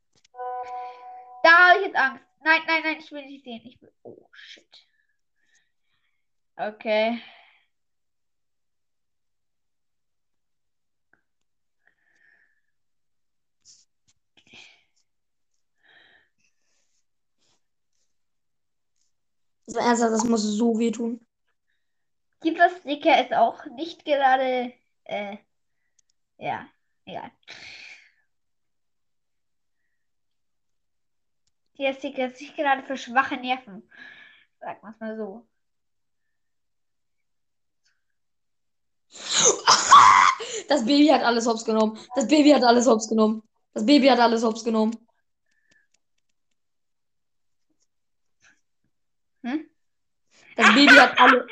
Da habe ich jetzt Angst. Nein, nein, nein, ich will nicht sehen. Ich will. Oh, shit. Okay. So ernsthaft, das muss so wehtun. Dieser Sticker ist auch nicht gerade. Äh, ja, egal. Sticker ist nicht gerade für schwache Nerven. Sagen wir es mal so. Das Baby hat alles hops genommen. Das Baby hat alles hops genommen. Das Baby hat alles hops genommen. Hm? Das Baby hat alle.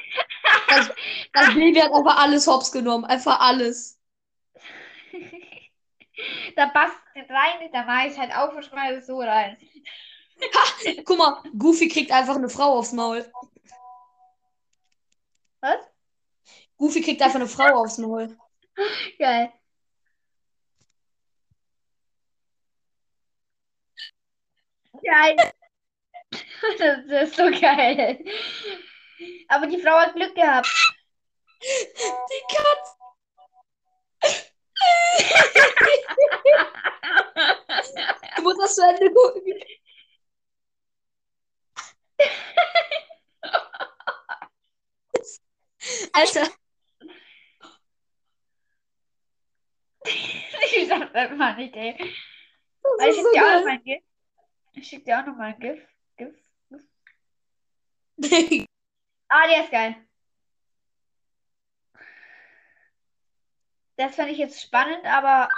Das, das Baby hat einfach alles hops genommen. Einfach alles. Da passt nicht rein, da mache ich halt auf und schmeiße es so rein. Guck mal, Goofy kriegt einfach eine Frau aufs Maul. Was? Goofy kriegt einfach eine Frau aufs Maul. Geil. Geil. Das, das ist so geil. Aber die Frau hat Glück gehabt. Die Katze. Du musst das zu Ende gucken. Alter, Ich sag das mal nicht, ey. ich schick so dir auch noch mal ein GIF. Ich schick dir auch noch mal ein GIF. GIF. Ah, der ist geil. Das fand ich jetzt spannend, aber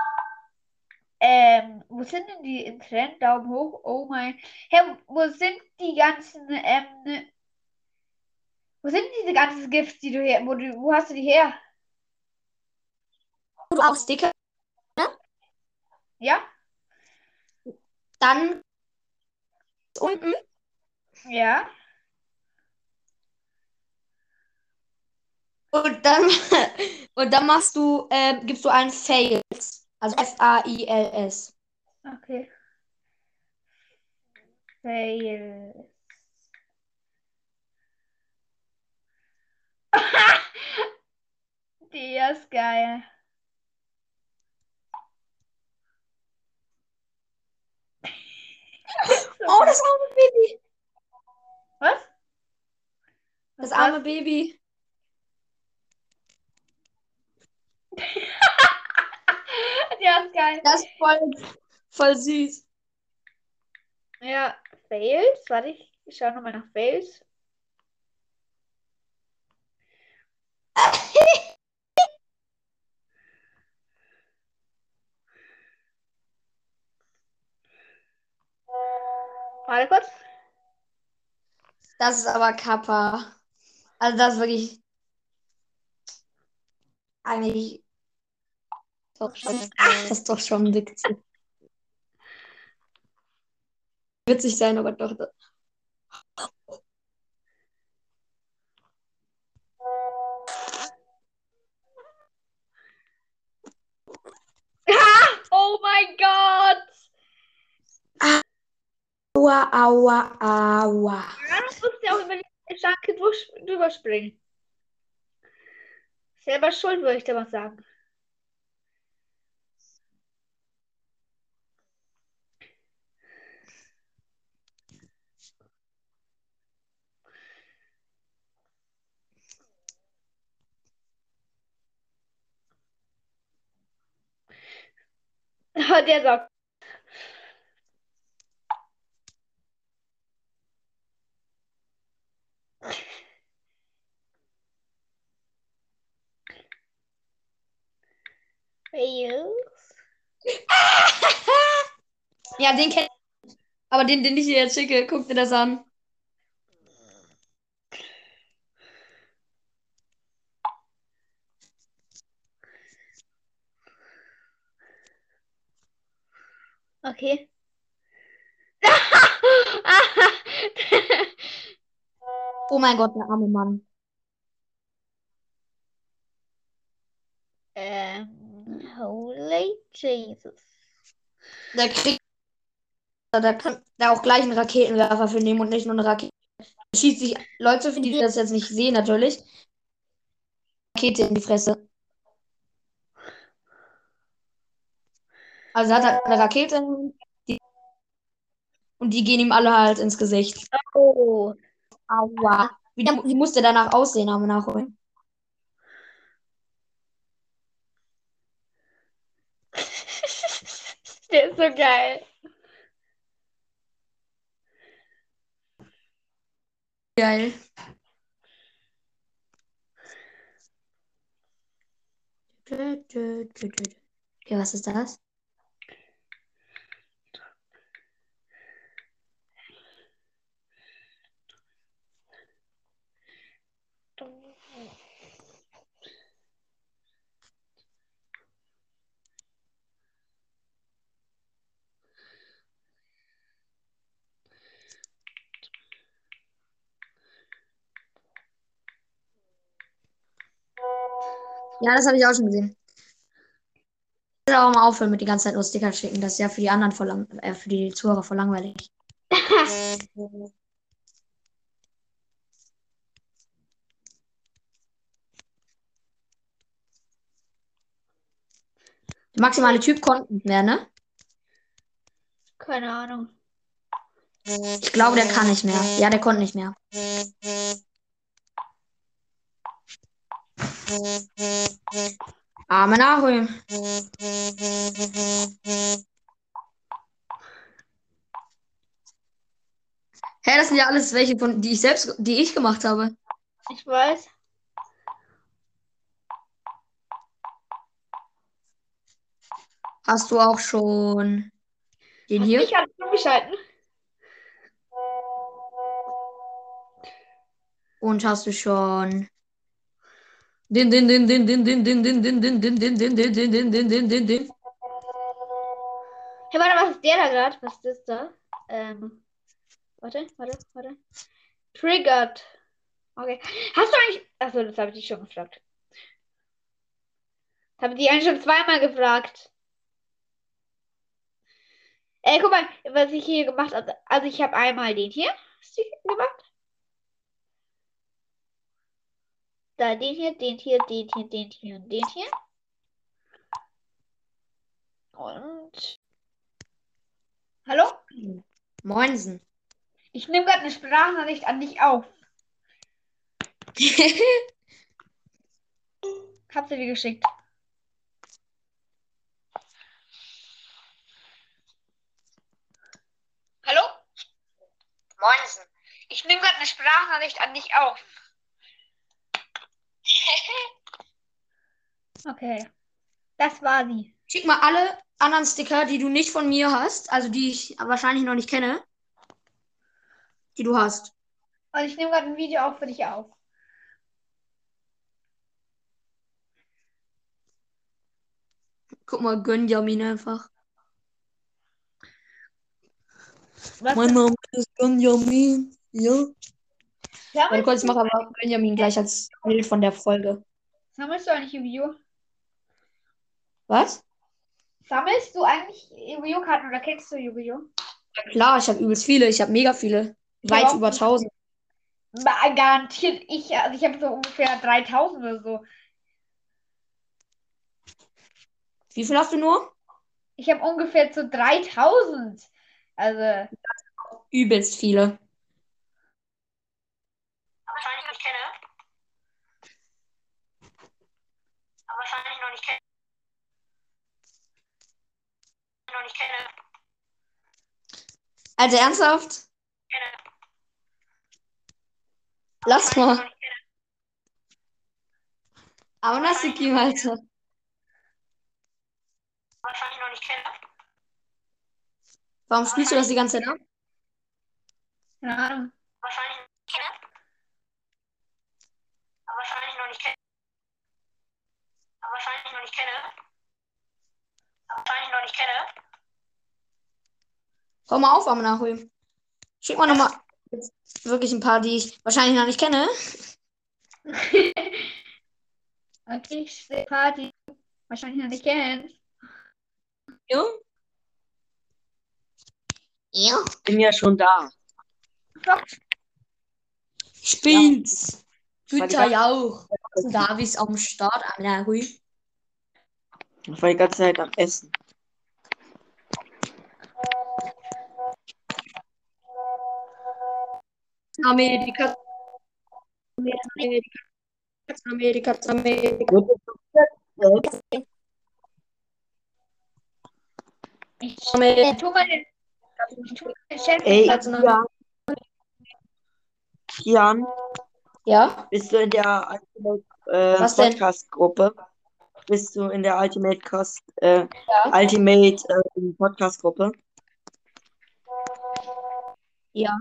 ähm, wo sind denn die im Trend? Daumen hoch. Oh mein. Hä, wo sind die ganzen, ähm, wo sind diese ganzen GIFs, die du her, wo du, wo hast du die her? du auch Sticker, Ja? dann unten Ja. und dann und dann machst du, ähm, gibst du ein Fails. Also F-A-I-L-S. Okay. Der ist geil. Oh, das arme Baby. Was? Das Was arme Baby. Der ist geil. Das ist voll, voll süß. Ja, Fails. Warte, ich schaue nochmal nach Fails. Warte kurz. Das ist aber Kappa. Also das ist wirklich eigentlich doch schon, ach, das ist doch schon witzig. Witzig sein, aber doch. Oh mein Gott! Aua, aua, aua. Ja, das musst du ja auch über die Schranke durch, drüber springen. Selber schuld, würde ich dir mal sagen. Der sagt. Ja, den kenn ich. Aber den, den ich dir jetzt schicke, guck dir das an. Okay. Oh mein Gott, der arme Mann. ähm, holy Jesus. Der kriegt. Der kann da auch gleich einen Raketenwerfer für nehmen und nicht nur eine Rakete. Schießt sich. Leute, für die das jetzt nicht sehen, natürlich. Rakete in die Fresse. Also er hat eine Rakete die, und die gehen ihm alle halt ins Gesicht. Oh. Aua. Wie, wie muss der danach aussehen, haben wir nachholen. Der ist so geil. Geil. Okay, was ist das? Ja, das habe ich auch schon gesehen. Ich will auch mal aufhören mit die ganze Zeit nur Sticker schicken. Das ist ja für die anderen voll äh, für die Zuhörer voll langweilig. Der maximale Typ konnte nicht mehr, ne? Keine Ahnung. Ich glaube, der kann nicht mehr. Ja, der konnte nicht mehr. Arme nachholen. Hä, das sind ja alles welche von, die ich selbst, die ich gemacht habe. Ich weiß. Hast du auch schon den hier? Ich habe zugeschalten. Und hast du schon den, den, den, den, den, den, den, den, den, den, den, den, den, den, den, den, den, den, den, den. Hey, warte, was ist der da gerade? Was ist das da? Ähm, warte, warte, warte. Triggered. Okay. Hast du eigentlich. Achso, das habe ich dich schon gefragt. Das habe ich dich eigentlich schon zweimal gefragt. Ey, guck mal, was ich hier gemacht habe. Also, ich habe einmal den hier gemacht. Da den hier, den hier, den hier, den hier und den hier. Und. Hallo? Moinsen. Ich nehme gerade eine Sprachnachricht an dich auf. Hab sie dir geschickt. Hallo? Moinsen. Ich nehme gerade eine Sprachnachricht an dich auf. okay. Das war sie. Schick mal alle anderen Sticker, die du nicht von mir hast, also die ich wahrscheinlich noch nicht kenne, die du hast. Und ich nehme gerade ein Video auch für dich auf. Guck mal, Gönjamin einfach. Was? Mein Name ist Gönjamin. Ja. Sammelst, Warte kurz, ich mache aber Benjamin gleich als Bild von der Folge. sammelst du eigentlich Yu-Gi-Oh? Was? Sammelst du eigentlich Yu-Gi-Oh Karten oder kennst du Yu-Gi-Oh? Ja, klar, ich habe übelst viele. Ich habe mega viele. Weit über 1000. Ma- Garantiert ich, also ich habe so ungefähr 3000 oder so. Wie viel hast du nur? Ich habe ungefähr so 3000. Also, Übelst viele. Wahrscheinlich noch nicht kenne. Aber wahrscheinlich noch nicht kenne. Nicht kenne. Also ernsthaft? Lass mal. Aber Nassim, Alter. Wahrscheinlich noch nicht kenne. Warum spielst du das die ganze Zeit ab? keine Ahnung. Wahrscheinlich nicht kenne. Aber wahrscheinlich noch nicht kenne. Aber wahrscheinlich noch nicht kenne. Aber wahrscheinlich noch nicht kenne. Hör mal auf, am Nachholen. Schick mal nochmal wirklich ein paar, die ich wahrscheinlich noch nicht kenne. Okay, ich sehe Party. Wahrscheinlich noch nicht kennst. Ja. Ja. Bin ja schon da. Spiel's. Ja. Güter ja auch. Davis am Start, am Nachholen. Ich war die ganze Zeit am Essen. Amerika. Amerika. Amerika. Amerika. Amerika. Ey, Jan. Jan. Ja? Bist du in der Ultimate äh, Podcast Gruppe? Bist du in der Ultimate Cost äh, ja. Ultimate äh, Podcast Gruppe? Ja.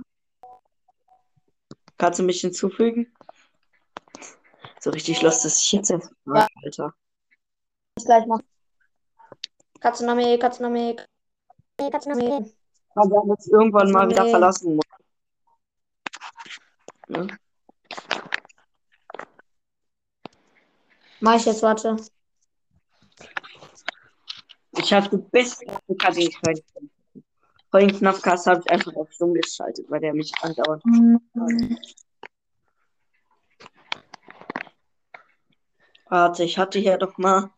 Kannst du mich hinzufügen? So richtig Lust, dass ich jetzt erst Ja. Alter. Ich gleich machen. Katzename, Katzename. Katzename. Aber wir haben jetzt irgendwann mal wieder verlassen muss. Ne? Mach ich jetzt, warte. Ich habe die beste Afrika, die ich kenne. Vor dem Knopfkast habe ich einfach auf Stumm geschaltet, weil der mich andauert. Mhm. Warte, ich hatte hier doch mal.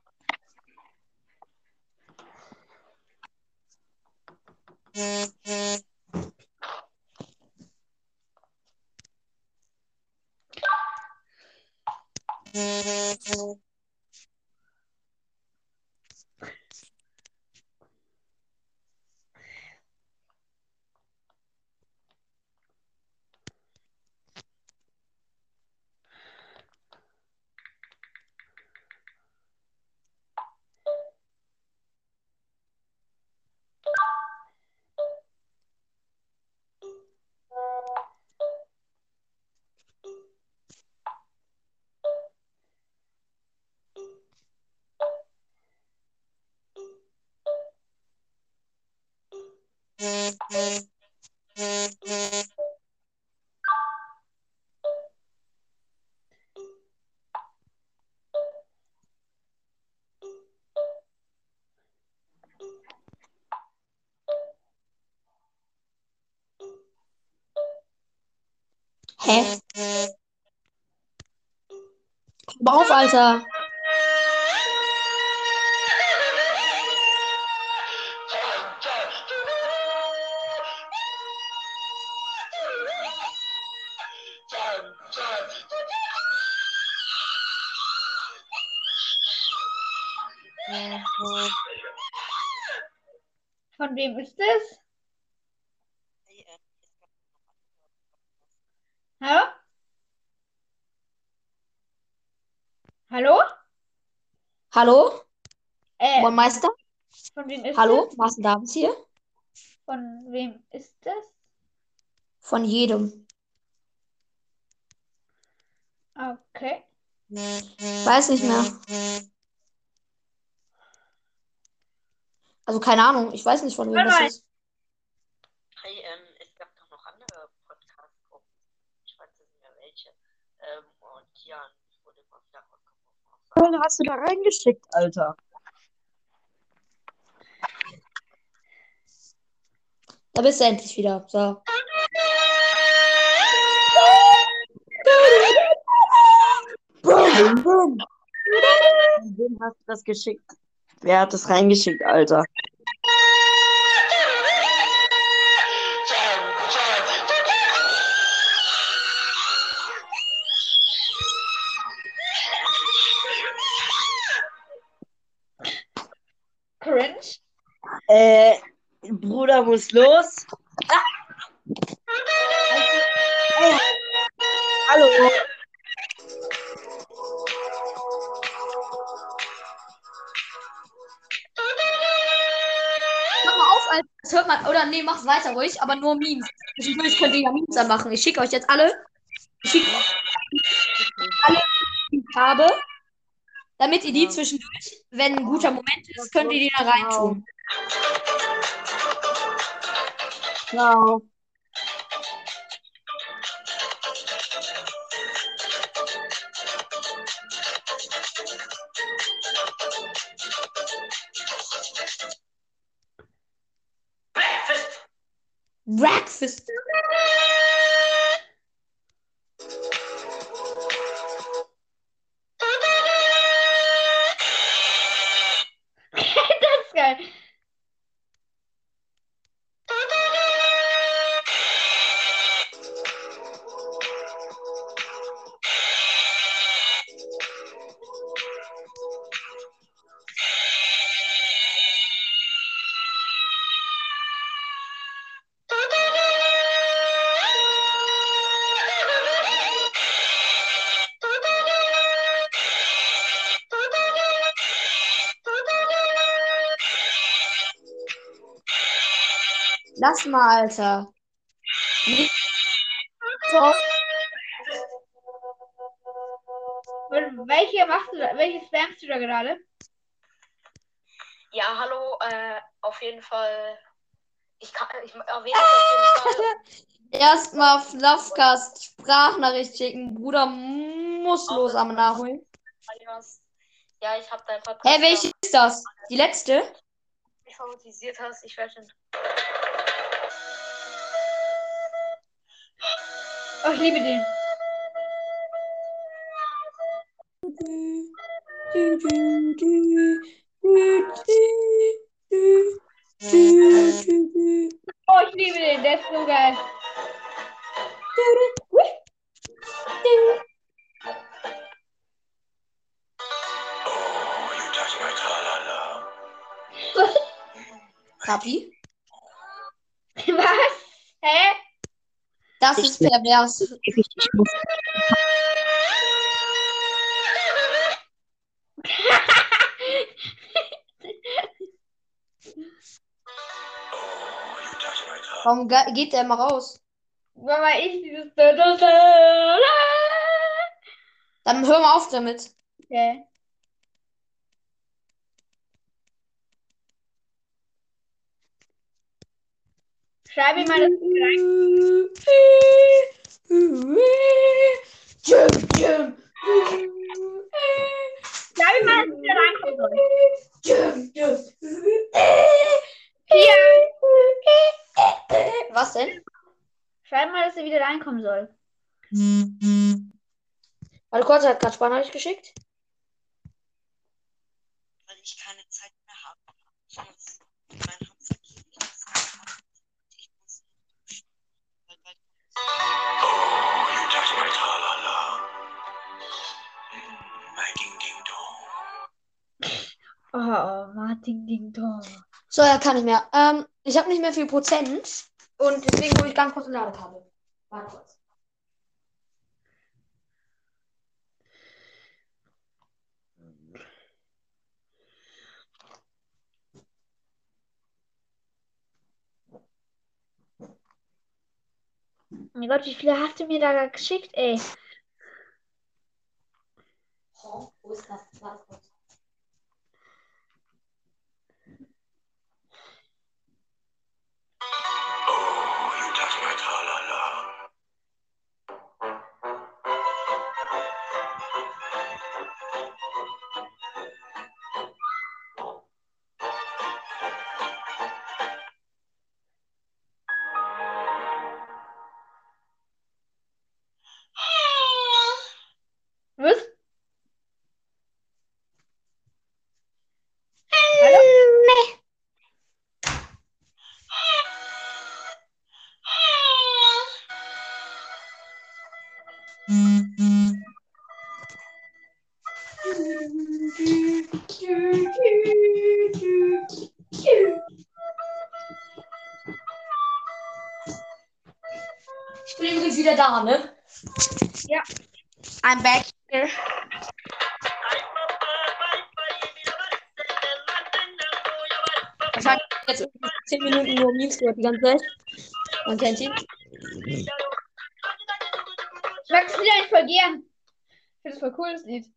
Hä? Komm auf, Alter. Ist das? Hallo? Hallo? Hallo? Äh, One Meister? von wem ist Hallo? das? Marcel Davids hier? Von wem ist das? Von jedem. Okay. Weiß nicht mehr. Also keine Ahnung. Ich weiß nicht, von wem das ist. Hey, ähm, es gab doch noch andere Podcast-Gruppen. Ich weiß nicht mehr welche. Ähm, und Jan wurde mal wieder rausgeworfen. Wen hast du da reingeschickt, Alter? Da bist du endlich wieder. So. Wem hast du das geschickt? Wer hat das reingeschickt, Alter? Cringe? Äh, Bruder muss los. Ah. Hey. Hallo. Man. Oder nee, macht weiter ruhig, aber nur Memes. Zwischendurch könnt ihr ja Memes anmachen. Ich schicke euch jetzt alle. Ich schicke euch alle, die ich habe. Damit ihr die zwischendurch, wenn ein guter Moment ist, könnt ihr die da reintun. Ciao. Lass mal, Alter. Und welche machst du da? Welche spammst du da gerade? Ja, hallo, äh, auf jeden Fall. Ich kann, ich erwähne es auf jeden Fall. Erstmal Fluffcast Sprachnachricht schicken. Bruder muss los am Nachholen. Ja, ich habe dein Podcast. Hä, welche ist das? Die letzte? mich favorisiert hast. Ich werde den. Oh, ich liebe den. Oh, ich liebe den. Der ist so geil. Kapi? Was? Hä? Das ist pervers. Ich muss Warum ge- geht der immer raus? Weil ich dieses. Dann hör mal auf damit. Okay. Schreib ihm mal das Jim, Jim. Schreib ihm mal, dass er wieder reinkommen soll. Jim, Jim. Hier. Was denn? Schreib mal, dass er wieder reinkommen soll. Warte kurz, hat gerade Sprachnachricht geschickt. Weil ich keine Zeit mehr habe. Ich muss meinen Oh, Martin Ding Dong. So, er kann nicht mehr. Ähm, ich habe nicht mehr viel Prozent und deswegen hole ich ganz kurz ein Ladekabel. Warte kurz. Mein Gott, wie viele hast du mir da geschickt, ey? Oh, wo ist das? Warte kurz. I'm back. Wahrscheinlich jetzt irgendwie 10 Minuten nur Memes gehört die ganze Zeit. Man kennt ihn. Ich mag das Lied eigentlich voll gern. Ich finde das voll cool, das Lied.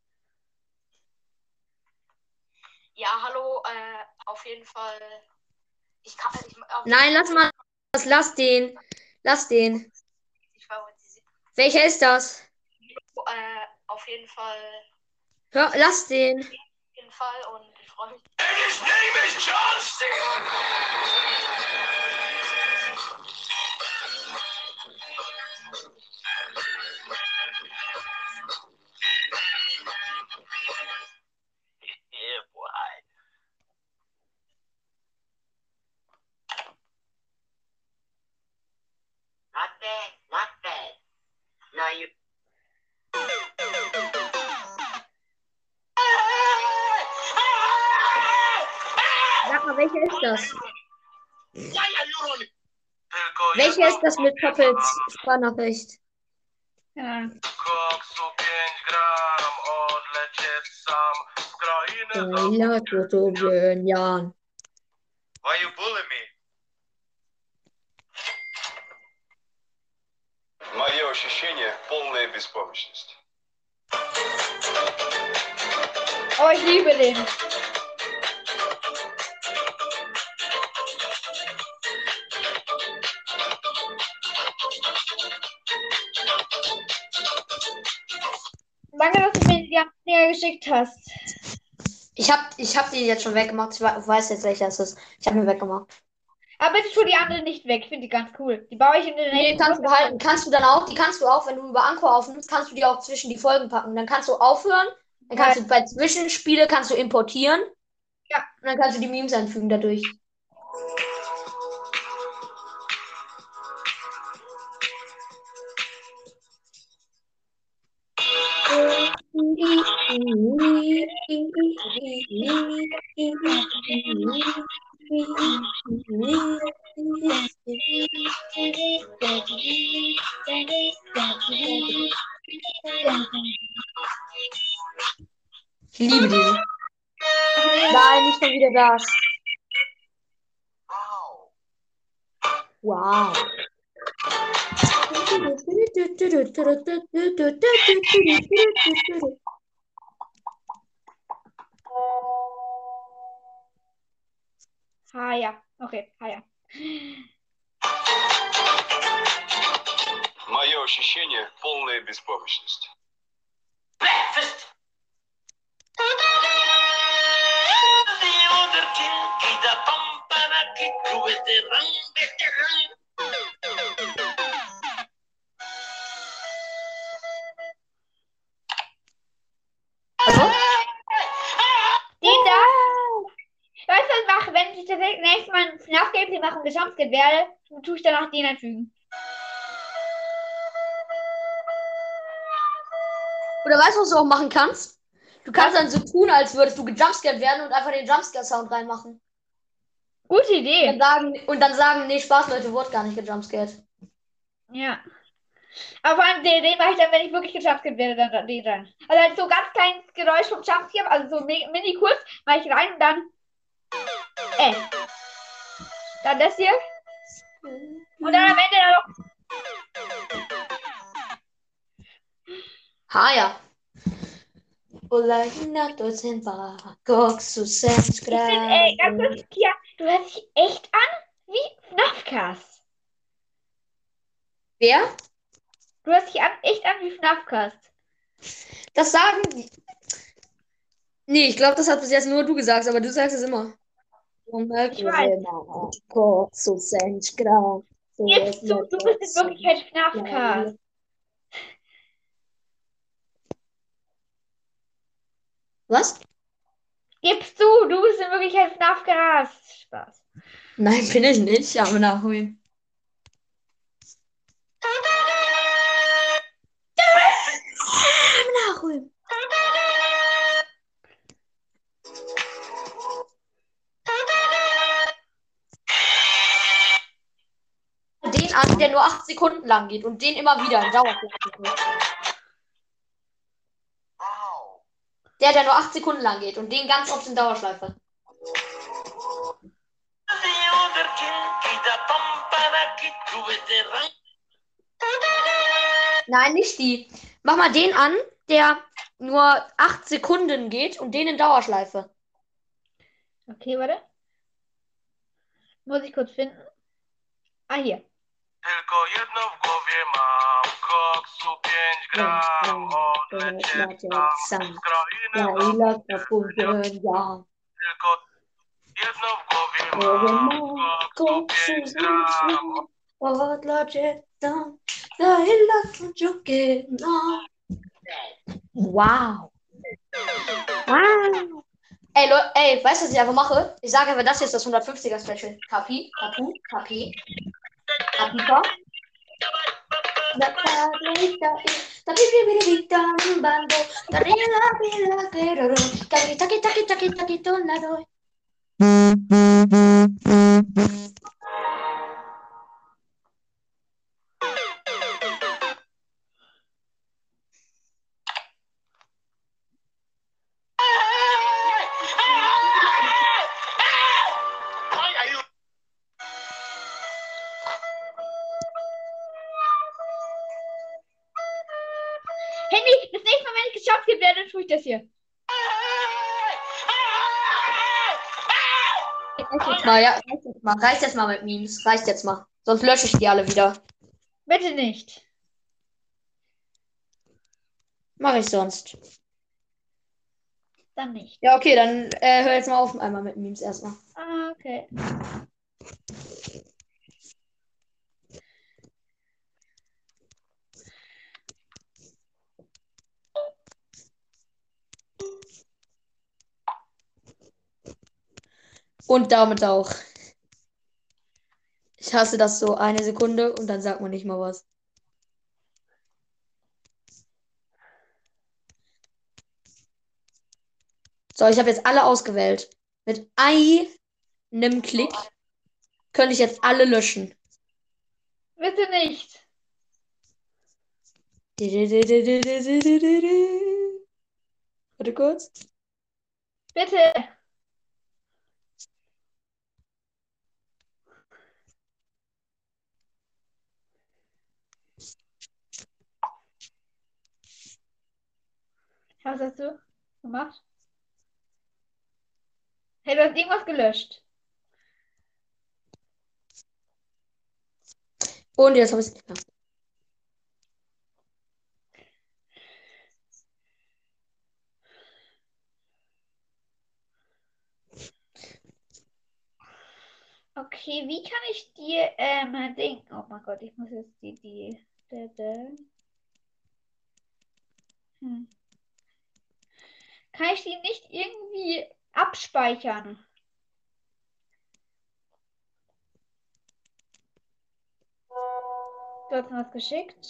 Ja, hallo, äh, auf jeden Fall. Ich kann. Ich, auf Nein, lass mal. das. Lass den. Lass den. Welcher ist das? Äh, auf jeden Fall. Hör, lass den. Auf jeden Fall und ich freue mich. And his name is John Cena. das? Why are you running? Welcher ist das mit Poppets Sprachnachricht? Ja. Koksu 5 gram, odlecieć sam z krainy za... Ile to tobie, Jan? Why you bully me? Мое ощущение – полная беспомощность. Oh, ich liebe den. Danke, dass du mir die Dinger geschickt hast. Ich hab, ich hab die jetzt schon weggemacht. Ich we- weiß jetzt, welcher es ist. Ich hab mir weggemacht. Aber bitte tu die anderen nicht weg. Ich finde die ganz cool. Die baue ich in den Nee, nächsten kannst du behalten. Kannst du dann auch, die kannst du auch, wenn du über Anchor aufnimmst, kannst du die auch zwischen die Folgen packen. Dann kannst du aufhören. Dann kannst du bei Zwischenspiele kannst du importieren. Ja. Und dann kannst du die Memes einfügen dadurch. Ich liebe die. Nein, nicht schon wieder das. Wow. Ah Higher. Okay, higher. Мое ощущение – полная беспомощность. Breakfast. FNAF-Gameplay machen und gejumpscared werde, tue ich danach den einfügen. Oder weißt du, was du auch machen kannst? Du kannst dann so tun, als würdest du gejumpscared werden und einfach den Jumpscare-Sound reinmachen. Gute Und Idee. dann sagen, und dann sagen, nee, Spaß, Leute, wurde gar nicht gejumpscared. Ja. Aber vor allem den, den mache ich dann, wenn ich wirklich gejumpscared werde, dann, den dann. Also halt so ganz kleines Geräusch vom Jumpscare, also so mi- mini kurz, mache ich rein und dann. Äh. Dann das hier. Und dann am Ende dann noch. Ha, ja. Olá, Renato, Zemba, Coxo, Ich finde, ey, ganz kurz, Kia, du hörst dich echt an wie FNAFcast. Wer? Du hörst dich an, echt an wie FNAFcast. Das sagen die. Nee, ich glaube, das hat bis jetzt nur du gesagt, aber du sagst es immer. Ich weiß. Coxo, Senskra. Gibst du, du bist in Wirklichkeit FNAFcast. Was? Gibst du, du bist in Wirklichkeit FNAFcast. Spaß. Nein, bin ich nicht, aber nachholen. Nachholen. An, der nur 8 Sekunden lang geht und den immer wieder in Dauerschleife. Der, der nur 8 Sekunden lang geht und den ganz oft in Dauerschleife. Nein, nicht die. Mach mal den an, der nur 8 Sekunden geht und den in Dauerschleife. Okay, warte. Muss ich kurz finden. Ah, hier. Tylko jedno w głowie mam, koksu 5 gram, odlecieć sam z krainy mam. Tylko jedno w głowie mam, koksu 5 gram, Wow. Wow. Ey, Leute, ey, weißt du, was ich einfach mache? Ich sage einfach, das hier ist das 150er Special. Kapi, Kapu, Kapi. Atiko? Tapi bila kita membantu, terila tapi teror, kita kita kita kita kita tapi ich das hier. Reicht jetzt mal, ja, reicht jetzt mal. Reicht jetzt mal mit Memes. Reicht jetzt mal. Sonst lösche ich die alle wieder. Bitte nicht. Mache ich sonst. Dann nicht. Ja, okay, dann äh, hör jetzt mal auf einmal mit Memes erstmal. Ah, okay. Und damit auch. Ich hasse das so eine Sekunde und dann sagt man nicht mal was. So, ich habe jetzt alle ausgewählt. Mit einem Klick könnte ich jetzt alle löschen. Bitte nicht. Warte kurz. Bitte. Was hast du gemacht? Hey, du hast irgendwas gelöscht. Und jetzt habe ich es nicht mehr. Okay, wie kann ich dir ähm Ding. Oh mein Gott, ich muss jetzt die die. die, die. Hm. Kann ich die nicht irgendwie abspeichern? Du hast mir was geschickt.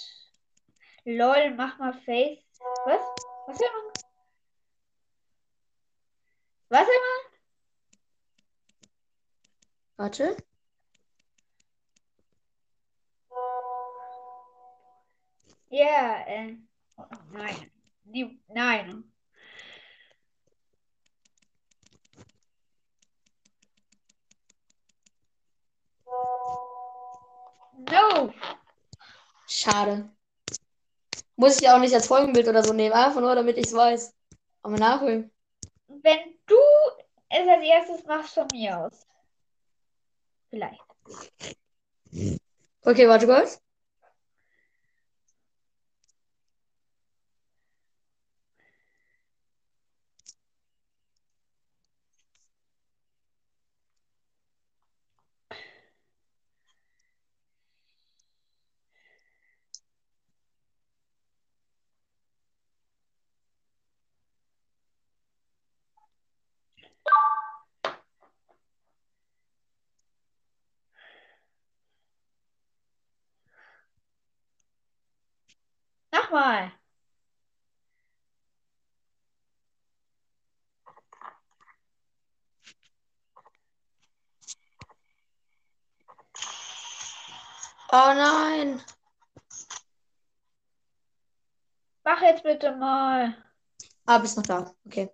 Lol, mach mal Face. Was? Was will man? Was will man? Warte. Ja, äh. oh, Nein. Die, nein. No. Schade. Muss ich auch nicht als Folgenbild oder so nehmen, einfach nur, damit ich es weiß. Aber nachholen. Wenn du es als erstes machst von mir aus. Vielleicht. Okay, warte kurz. Mach mal. Oh nein. Mach jetzt bitte mal. Ah, bist noch da. Okay.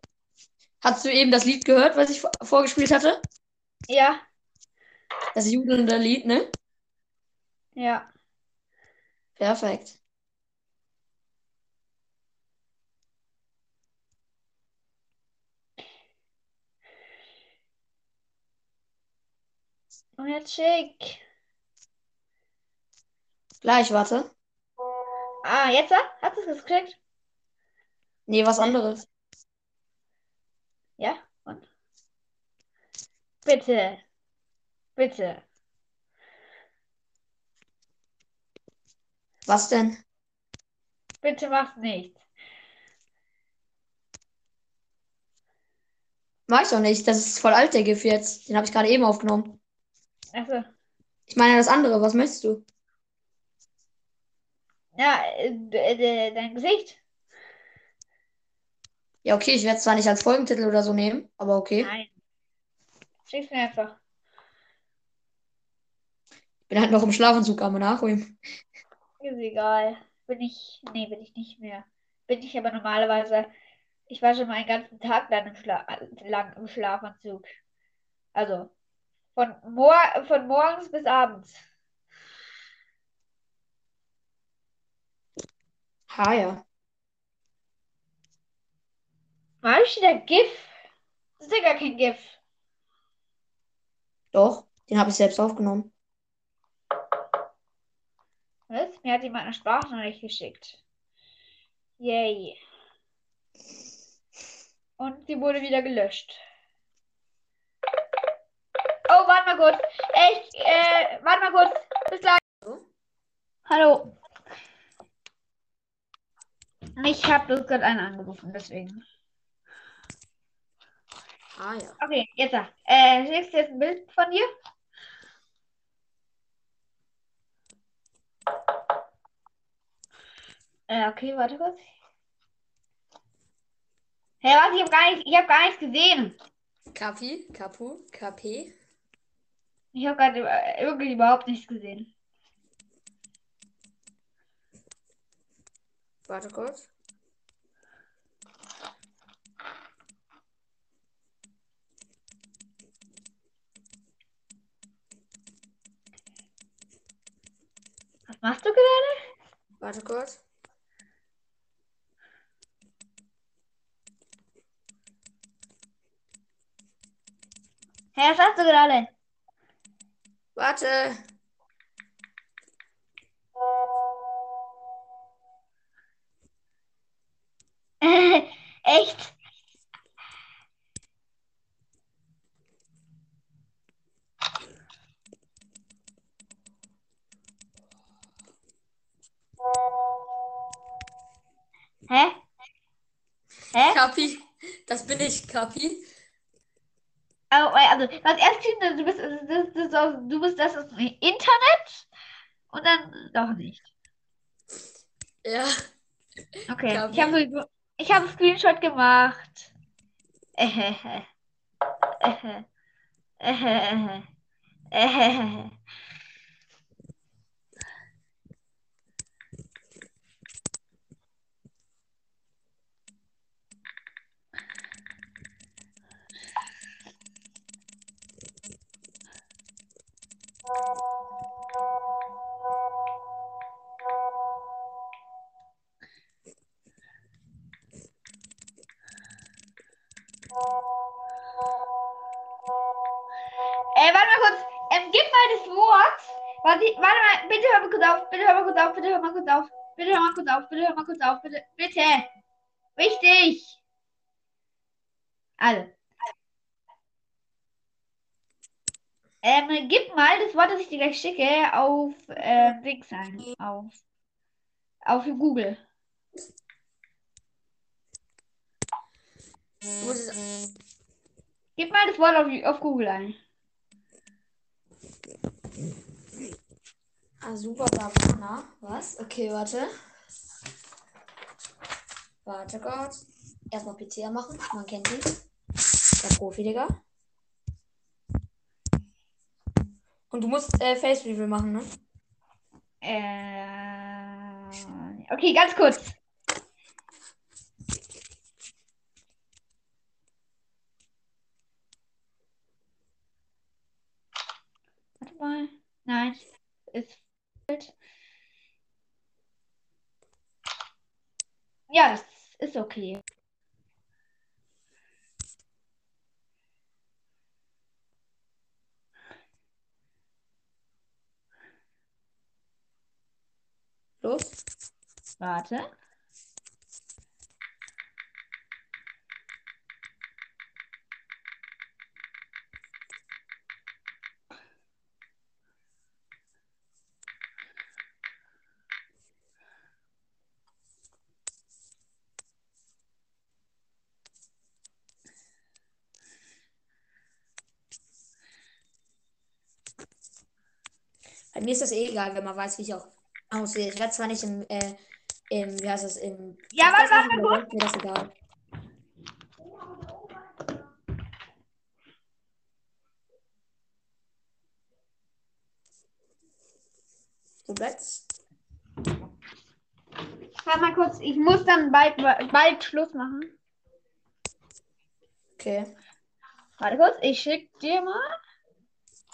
Hast du eben das Lied gehört, was ich vor- vorgespielt hatte? Ja, Das judelnde Lied, ne? ja. Perfekt. Und jetzt schick. Gleich, warte. Ah, jetzt? Hast du es gekriegt? Nee, was anderes. Ja? Und? Bitte. Bitte. Was denn? Bitte mach nichts. Mach ich doch nicht. Das ist voll alt, der GIF jetzt. Den habe ich gerade eben aufgenommen. Also, Ich meine das andere. Was möchtest du? ja, äh, dein Gesicht. Ja, okay, ich werde es zwar nicht als Folgentitel oder so nehmen, aber okay. Nein. Schick's mir einfach. Bin halt noch im Schlafanzug, aber nachholen. Ist egal. Bin ich. Nee, bin ich nicht mehr. Bin ich aber normalerweise. Ich war schon mal einen ganzen Tag lang im, Schla lang im Schlafanzug. Also. Von, mor von morgens bis abends. Ha, ja. War ich wieder GIF? Das ist ja gar kein GIF. Doch, den habe ich selbst aufgenommen. Was? Mir hat jemand eine Sprachnachricht geschickt. Yay. Und sie wurde wieder gelöscht. Oh, warte mal kurz. Echt, äh, warte mal kurz. Bis gleich. Hallo. Ich habe bloß gerade einen angerufen, deswegen. Ah, ja. Okay, jetzt. Äh, schickst du jetzt ein Bild von dir? Äh, okay, warte kurz. Hey, warte, ich habe gar nicht, ich habe gar nichts gesehen. Kapi, Kapu, KP. Ich habe gerade wirklich überhaupt nichts gesehen. Warte kurz. Was machst du gerade? Warte kurz. Hey, was machst du gerade? Warte. Echt? Hä? Hä? Kapi, das bin ich, Kapi. Oh, Also, das erste, du bist, das, das, das, du bist das dem Internet und dann doch nicht. Ja. Okay, ich habe ich habe einen Screenshot gemacht. Ähähä. Ähä. Ähähä. Ähähä. Auf. Bitte hör mal kurz auf. Bitte. Bitte. Wichtig. Also. Ähm, gib mal das Wort, das ich dir gleich schicke, auf ähm, Dings ein. Auf, auf Google. Gib mal das Wort auf, auf Google ein. Azuba Babana. Was? Okay, warte. Warte Gott. Erstmal PC machen. Man kennt ihn. Der Profi, Digga. Und du musst äh, Face Reveal machen, ne? Äh, okay, ganz kurz. Warte mal. Nein, ist falsch. Ja, das ist okay. Los. Warte. Bei mir ist das eh egal, wenn man weiß, wie ich auch aussehe. Ich werde zwar nicht im, äh, im, wie heißt das, im. Ja, warte, warte, aber Mir das egal. Du bleibst. Warte mal kurz, ich muss dann bald, bald Schluss machen. Okay. Warte kurz, ich schick dir mal.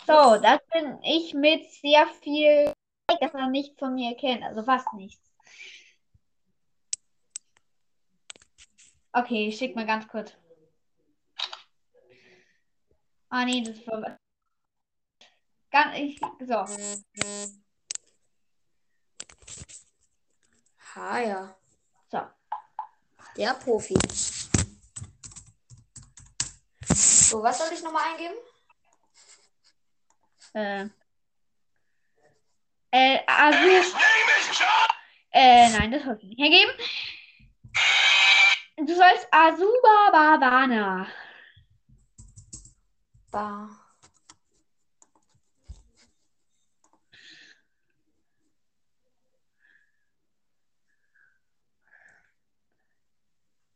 So, das bin ich mit sehr viel, das man nicht von mir kennt, also fast nichts. Okay, ich schick mal ganz kurz. Ah nee, das war ganz ich so. Ha, ja. So. Der Profi. So, was soll ich nochmal eingeben? Äh. Äh, also. Äh, nein, das sollst du nicht hergeben. Du sollst Azuba Babana. Ba.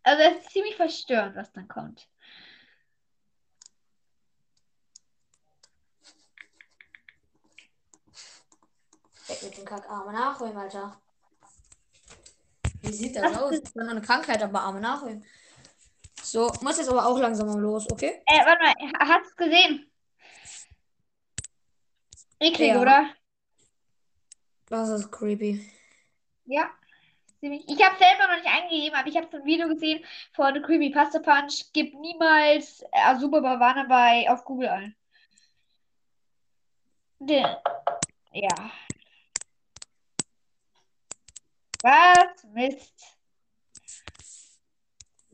Also, es ist ziemlich verstörend, was dann kommt. Weg mit den Kackarme nachholen, Alter. Wie sieht das Was aus? Das ist nur eine Krankheit, aber Arme nachholen. So, muss jetzt aber auch langsam mal los, okay? Äh, warte mal, hast du gesehen? Eklig, Ja. oder? Das ist creepy. Ja. Ich habe selber noch nicht eingegeben, aber ich habe so ein Video gesehen von The Creepypasta Punch. Gib niemals Azuba Bavana bei auf Google ein. Ja. Was? Mist.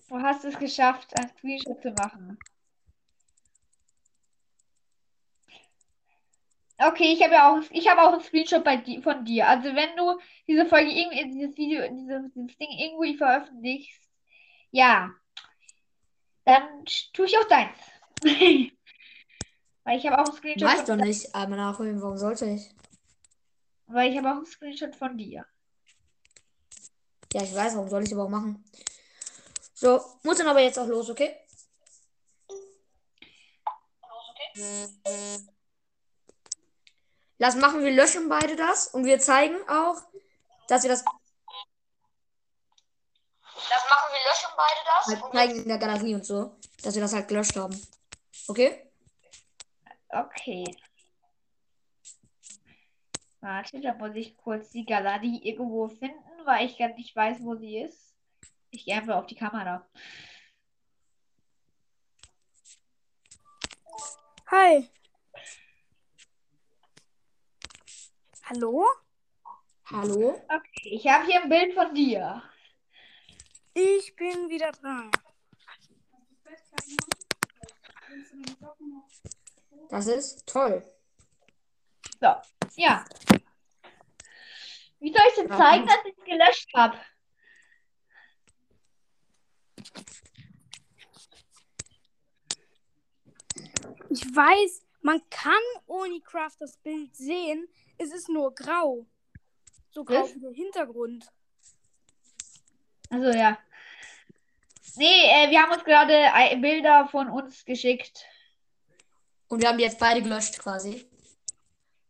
Du hast es geschafft, ein Screenshot zu machen. Okay, ich habe ja auch, ich habe auch einen Screenshot bei di von dir. Also wenn du diese Folge irgendwie, dieses Video, dieses, dieses Ding irgendwie veröffentlichst, ja, Dann tue ich auch deins. Weil ich habe auch einen Screenshot Weiß doch nicht, aber nachholen, warum sollte ich? weil ich habe auch einen Screenshot von dir. Ja, ich weiß, warum soll ich aber auch machen. So, muss dann aber jetzt auch los, okay? Lass machen, wir löschen beide das und wir zeigen auch, dass wir das Das machen wir löschen beide das. halt zeigen in der Galerie und so, dass wir das halt gelöscht haben. Okay? Okay. Warte, da muss ich kurz die Galerie irgendwo finden, weil ich gar nicht weiß, wo sie ist. Ich gehe einfach auf die Kamera. Hi. Hallo? Hallo? Okay, ich habe hier ein Bild von dir. Ich bin wieder dran. Das ist toll. So, ja. Wie soll ich denn zeigen, dass ich es gelöscht habe? Ich weiß, man kann Onicraft das Bild sehen. Es ist nur grau. So grau wie der Hintergrund. Also ja. Nee, äh, wir haben uns gerade äh, Bilder von uns geschickt. Und wir haben die jetzt beide gelöscht quasi.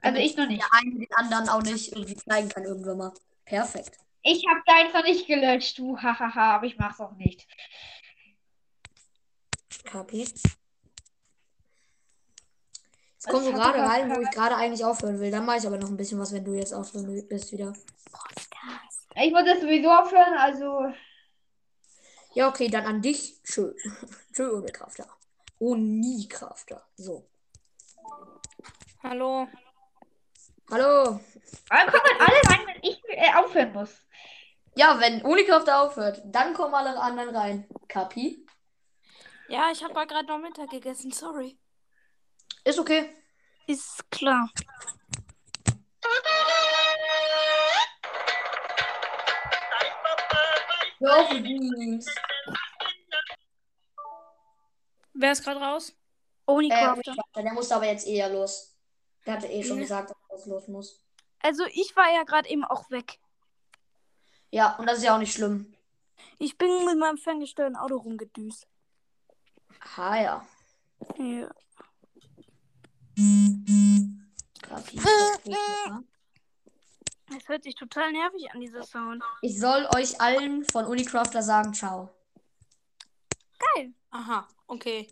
Also ich noch nicht. Der eine den anderen auch nicht irgendwie zeigen kann irgendwann mal. Perfekt. Ich habe deins noch nicht gelöscht, du hahaha, aber ich mach's auch nicht. Kapi. Jetzt komm so hab gerade rein, wo ich gerade eigentlich aufhören will. Dann mache ich aber noch ein bisschen was, wenn du jetzt aufhören bist wieder. Ich wollte das sowieso aufhören, also Ja, okay, dann an dich. Tschö. Tschö, ohne Krafter. Oh, nie Krafter. So. Hallo. Hallo. aber kommen alle rein, wenn ich äh, aufhören muss. Ja, wenn Unikrafter aufhört, dann kommen alle anderen rein. Kapi? Ja, ich habe mal gerade noch Mittag gegessen, sorry. Ist okay. Ist klar. Hör auf mit Memes. Wer ist gerade raus? Äh. Unicrafter, der musste aber jetzt eher los. Der hatte eh schon gesagt, dass er los muss. Also ich war ja gerade eben auch weg. Ja, und das ist ja auch nicht schlimm. Ich bin mit meinem ferngesteuerten Auto rumgedüst. Ah ja. Ja. Ja. Das hört sich total nervig an, dieser Sound. Ich soll euch allen von Unicrafter sagen, ciao. Geil. Aha, okay.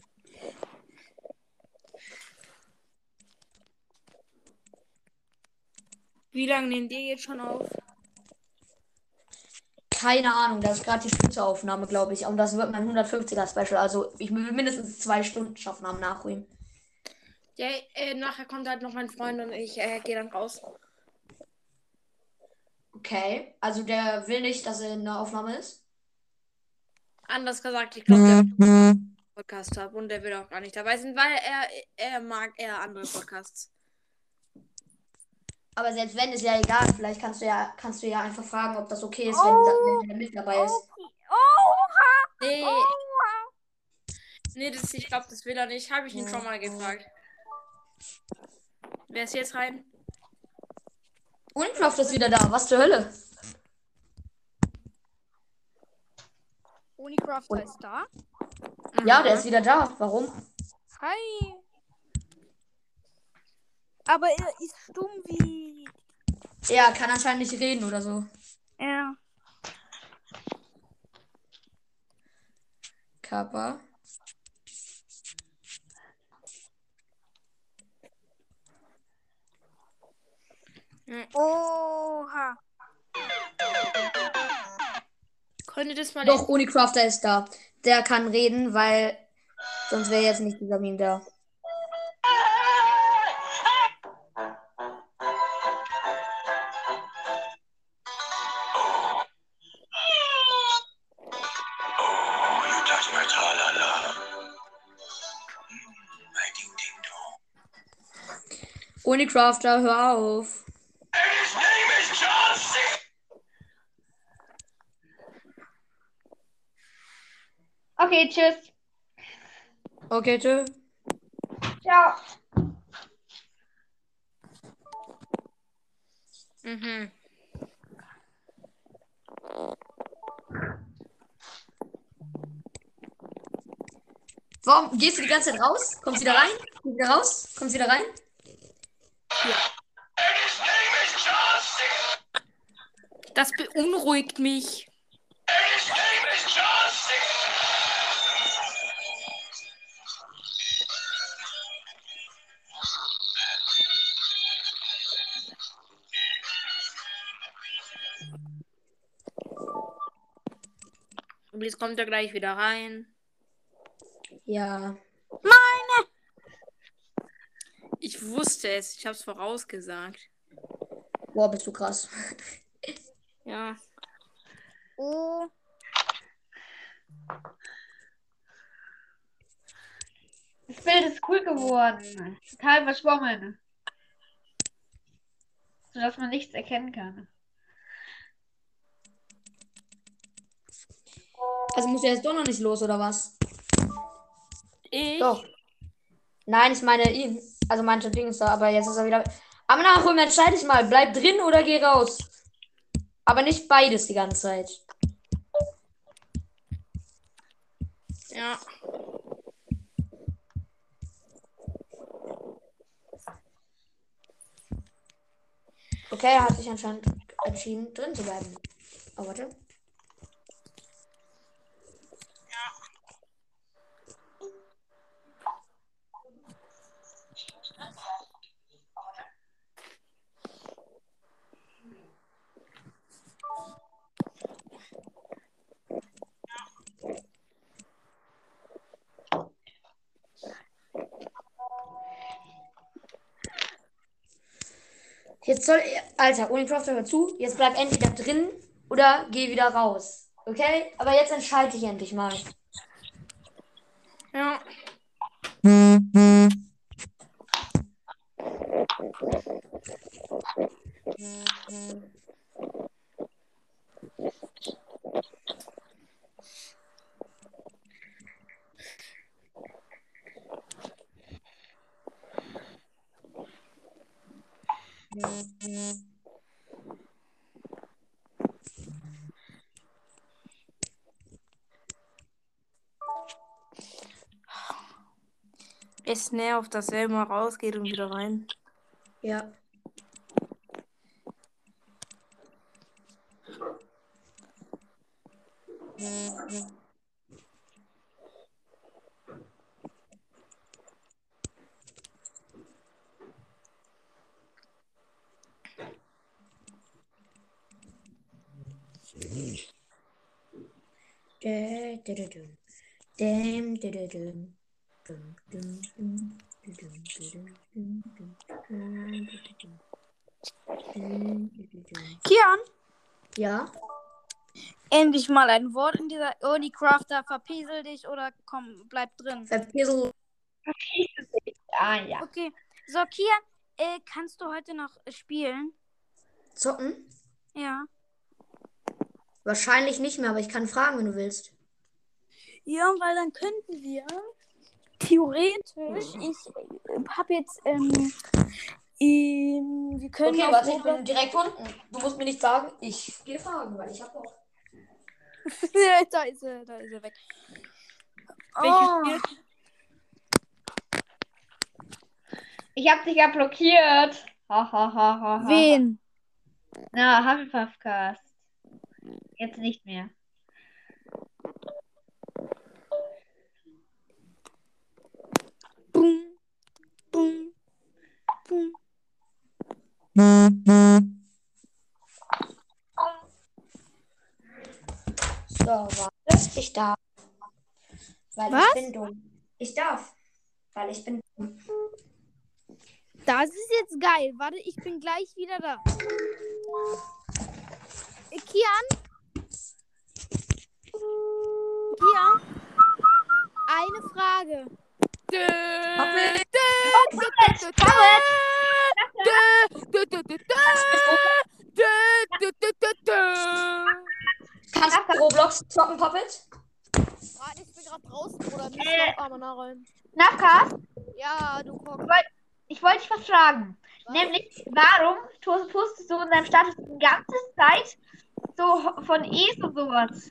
Wie lange nehmt ihr jetzt schon auf? Keine Ahnung, das ist gerade die Spitzeaufnahme, glaube ich. Und das wird mein 150er Special. Also ich will mindestens zwei Stunden schaffen am Nachholen. Ja, äh, nachher kommt halt noch mein Freund und ich äh, gehe dann raus. Okay. Also der will nicht, dass er in der Aufnahme ist. Anders gesagt, ich glaube, der wird einen Podcast haben und der will auch gar nicht dabei sein, weil er, er mag eher andere Podcasts. Aber selbst wenn, ist ja egal. Vielleicht kannst du ja, kannst du ja einfach fragen, ob das okay ist, wenn, da- wenn er mit dabei ist. Oha! Nee, Oha! nee das, ich glaube, das will er nicht. Habe ich ihn schon mal gefragt. Wer ist jetzt rein? Unicraft ist wieder da. Was zur Hölle? Onicrafter ist da. Ja, der ist wieder da. Warum? Hi. Aber er ist stumm wie. Er kann anscheinend nicht reden oder so. Ja. Kappa. Oha. Könnt ihr das mal Doch, Unicrafter ist da. Der kann reden, weil sonst wäre jetzt nicht dieser Meme da. Unicrafter, hör auf. His name is John C. Okay, tschüss. Okay, tschö. Ciao. Mhm. Warum gehst du die ganze Zeit raus? Kommst wieder rein? Kommst wieder raus? Kommst wieder rein? Das beunruhigt mich. Und jetzt kommt er gleich wieder rein. Ja. Ich wusste es, ich hab's vorausgesagt. Boah, bist du krass. Ja. Oh. Das Bild ist cool geworden. Total verschwommen. Sodass man nichts erkennen kann. Also muss er jetzt doch noch nicht los, oder was? Ich? Doch. Nein, ich meine ihn. Also manche Dinge ist da, aber jetzt ist er wieder. Aber nachher entscheide ich mal, bleib drin oder geh raus. Aber nicht beides die ganze Zeit. Ja. Okay, er hat sich anscheinend entschieden, drin zu bleiben. Oh, warte. Jetzt soll er. Alter, Unicroft hör zu. Jetzt bleib entweder drin oder geh wieder raus. Okay? Aber jetzt entscheide ich endlich mal. Es nervt, dass er immer rausgeht und wieder rein. Ja. Dum. Dum. Dum, dum, dum. Da, dum, da, dum, dum, dum. Da, da, dum. Dum, da, da, dum. Kian, Ja, endlich mal ein Wort in dieser Unicrafter. Verpiesel dich oder komm, bleib drin. Verpissel. Ah ja. Okay. So, Kian, äh, kannst du heute noch spielen? Zocken? Ja. Wahrscheinlich nicht mehr, aber ich kann fragen, wenn du willst. Ja, weil dann könnten wir theoretisch, ich habe jetzt, ähm, ähm, wir können Okay, warte, ich bin direkt unten. Du musst mir nicht sagen, ich gehe fragen, weil ich habe auch. da ist er, da ist er weg. Welches Oh, Spiel? Ich hab dich ja blockiert. Ha, ha, ha, ha, ha. wen? Na, Hufflepuff-Cast. Jetzt nicht mehr. Boom, boom, boom. So, warte. Ich darf. Weil Was? ich bin dumm. Ich darf. Weil ich bin dumm. Das ist jetzt geil. Warte, ich bin gleich wieder da. Äh, Kian? Kian? Eine Frage. Kannst du Roblox zocken, Puppet? Warte, ich bin gerade draußen, oder? Äh. Nicht mal rein. Nafkas, Ja, du guck. ich wollte dich was fragen. Nämlich, warum postest du in deinem Status die ganze Zeit so von Es und sowas?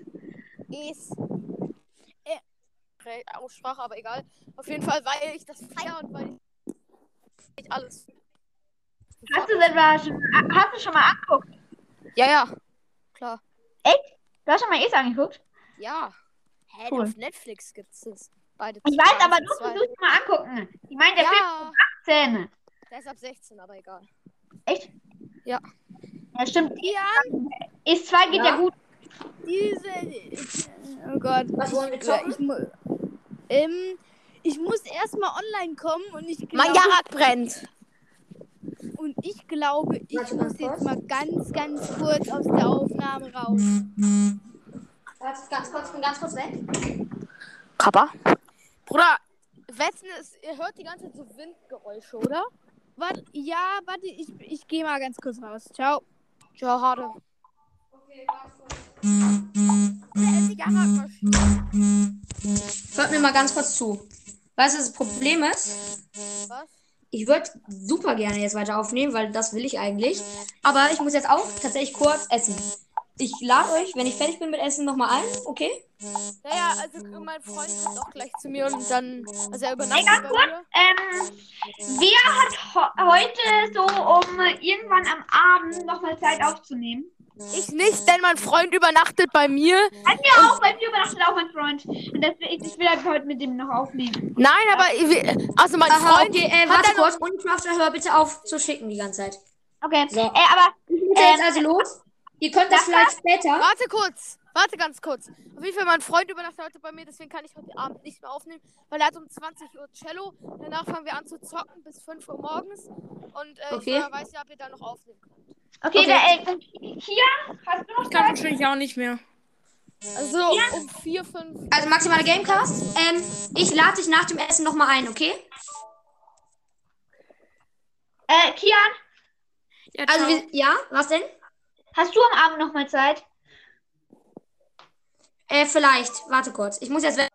Es. Äh, Aussprache, aber egal. Auf jeden Fall, weil ich das feier und weil ich alles. Hast du denn mal schon, hast du schon mal angeguckt? Ja, ja. Klar. Du hast schon mal Es angeguckt? Ja. Hä, Cool. auf Netflix gibt's das. Beide Ich weiß, aber du zwei. versuchst mal angucken. Ich meine, der Film Ja, ist 18. der ist ab 16, aber egal. Echt? Ja. Ja, stimmt. Ja, Es 2 geht ja, Ja. gut. Diese. Oh Gott. Was wollen wir Ich, zocken? ich, mu- ähm, ich muss erstmal online kommen und ich glaube, mein Jahrrad brennt. Und ich glaube, ich Warte muss ganz jetzt kurz. mal ganz, ganz kurz aus der Aufnahme raus. Warte, ganz kurz, bin ganz kurz weg. Kappa. Bruder, Wetten ist, ihr hört die ganze Zeit so Windgeräusche, oder? Warte, ja, warte, ich, ich gehe mal ganz kurz raus. Ciao. Ja, harte. Die Jahrradmaschine. Hört mir mal ganz kurz zu. Weißt du, was das Problem ist? Was? Ich würde super gerne jetzt weiter aufnehmen, weil das will ich eigentlich. Aber ich muss jetzt auch tatsächlich kurz essen. Ich lade euch, wenn ich fertig bin mit Essen, nochmal ein, okay? Naja, also mein Freund kommt auch gleich zu mir und dann, also er übernachtet ganz bei kurz. mir. Ähm, wer hat heute so um irgendwann am Abend nochmal Zeit aufzunehmen? Ich nicht, denn mein Freund übernachtet bei mir. Bei mir auch, bei mir übernachtet auch mein Freund. Und deswegen, ich will halt heute mit dem noch aufnehmen. Nein, aber ich- also mein Aha, Freund okay, äh, hat warte kurz. Uncrafter, hör bitte auf zu schicken die ganze Zeit. Okay. So. Äh, aber Ich muss jetzt also los. Ihr könnt das vielleicht später. Warte kurz, warte ganz kurz. Auf jeden Fall, mein Freund übernachtet heute bei mir, deswegen kann ich heute Abend nicht mehr aufnehmen, weil er hat um 20 Uhr Cello. Danach fangen wir an zu zocken bis 5 Uhr morgens. Und äh, Okay. ich weiß ja, ob ihr da noch aufnehmen könnt. Okay, Okay. Der, äh, hier hast du noch Ich kann wahrscheinlich auch nicht mehr. Also um 4, 5. Also maximale Gamecast. Ähm, ich lade dich nach dem Essen nochmal ein, okay? Äh, Kian, Ja, Also, wir, ja, was denn? hast du am Abend nochmal Zeit? Äh, vielleicht. Warte kurz. Ich muss jetzt weg.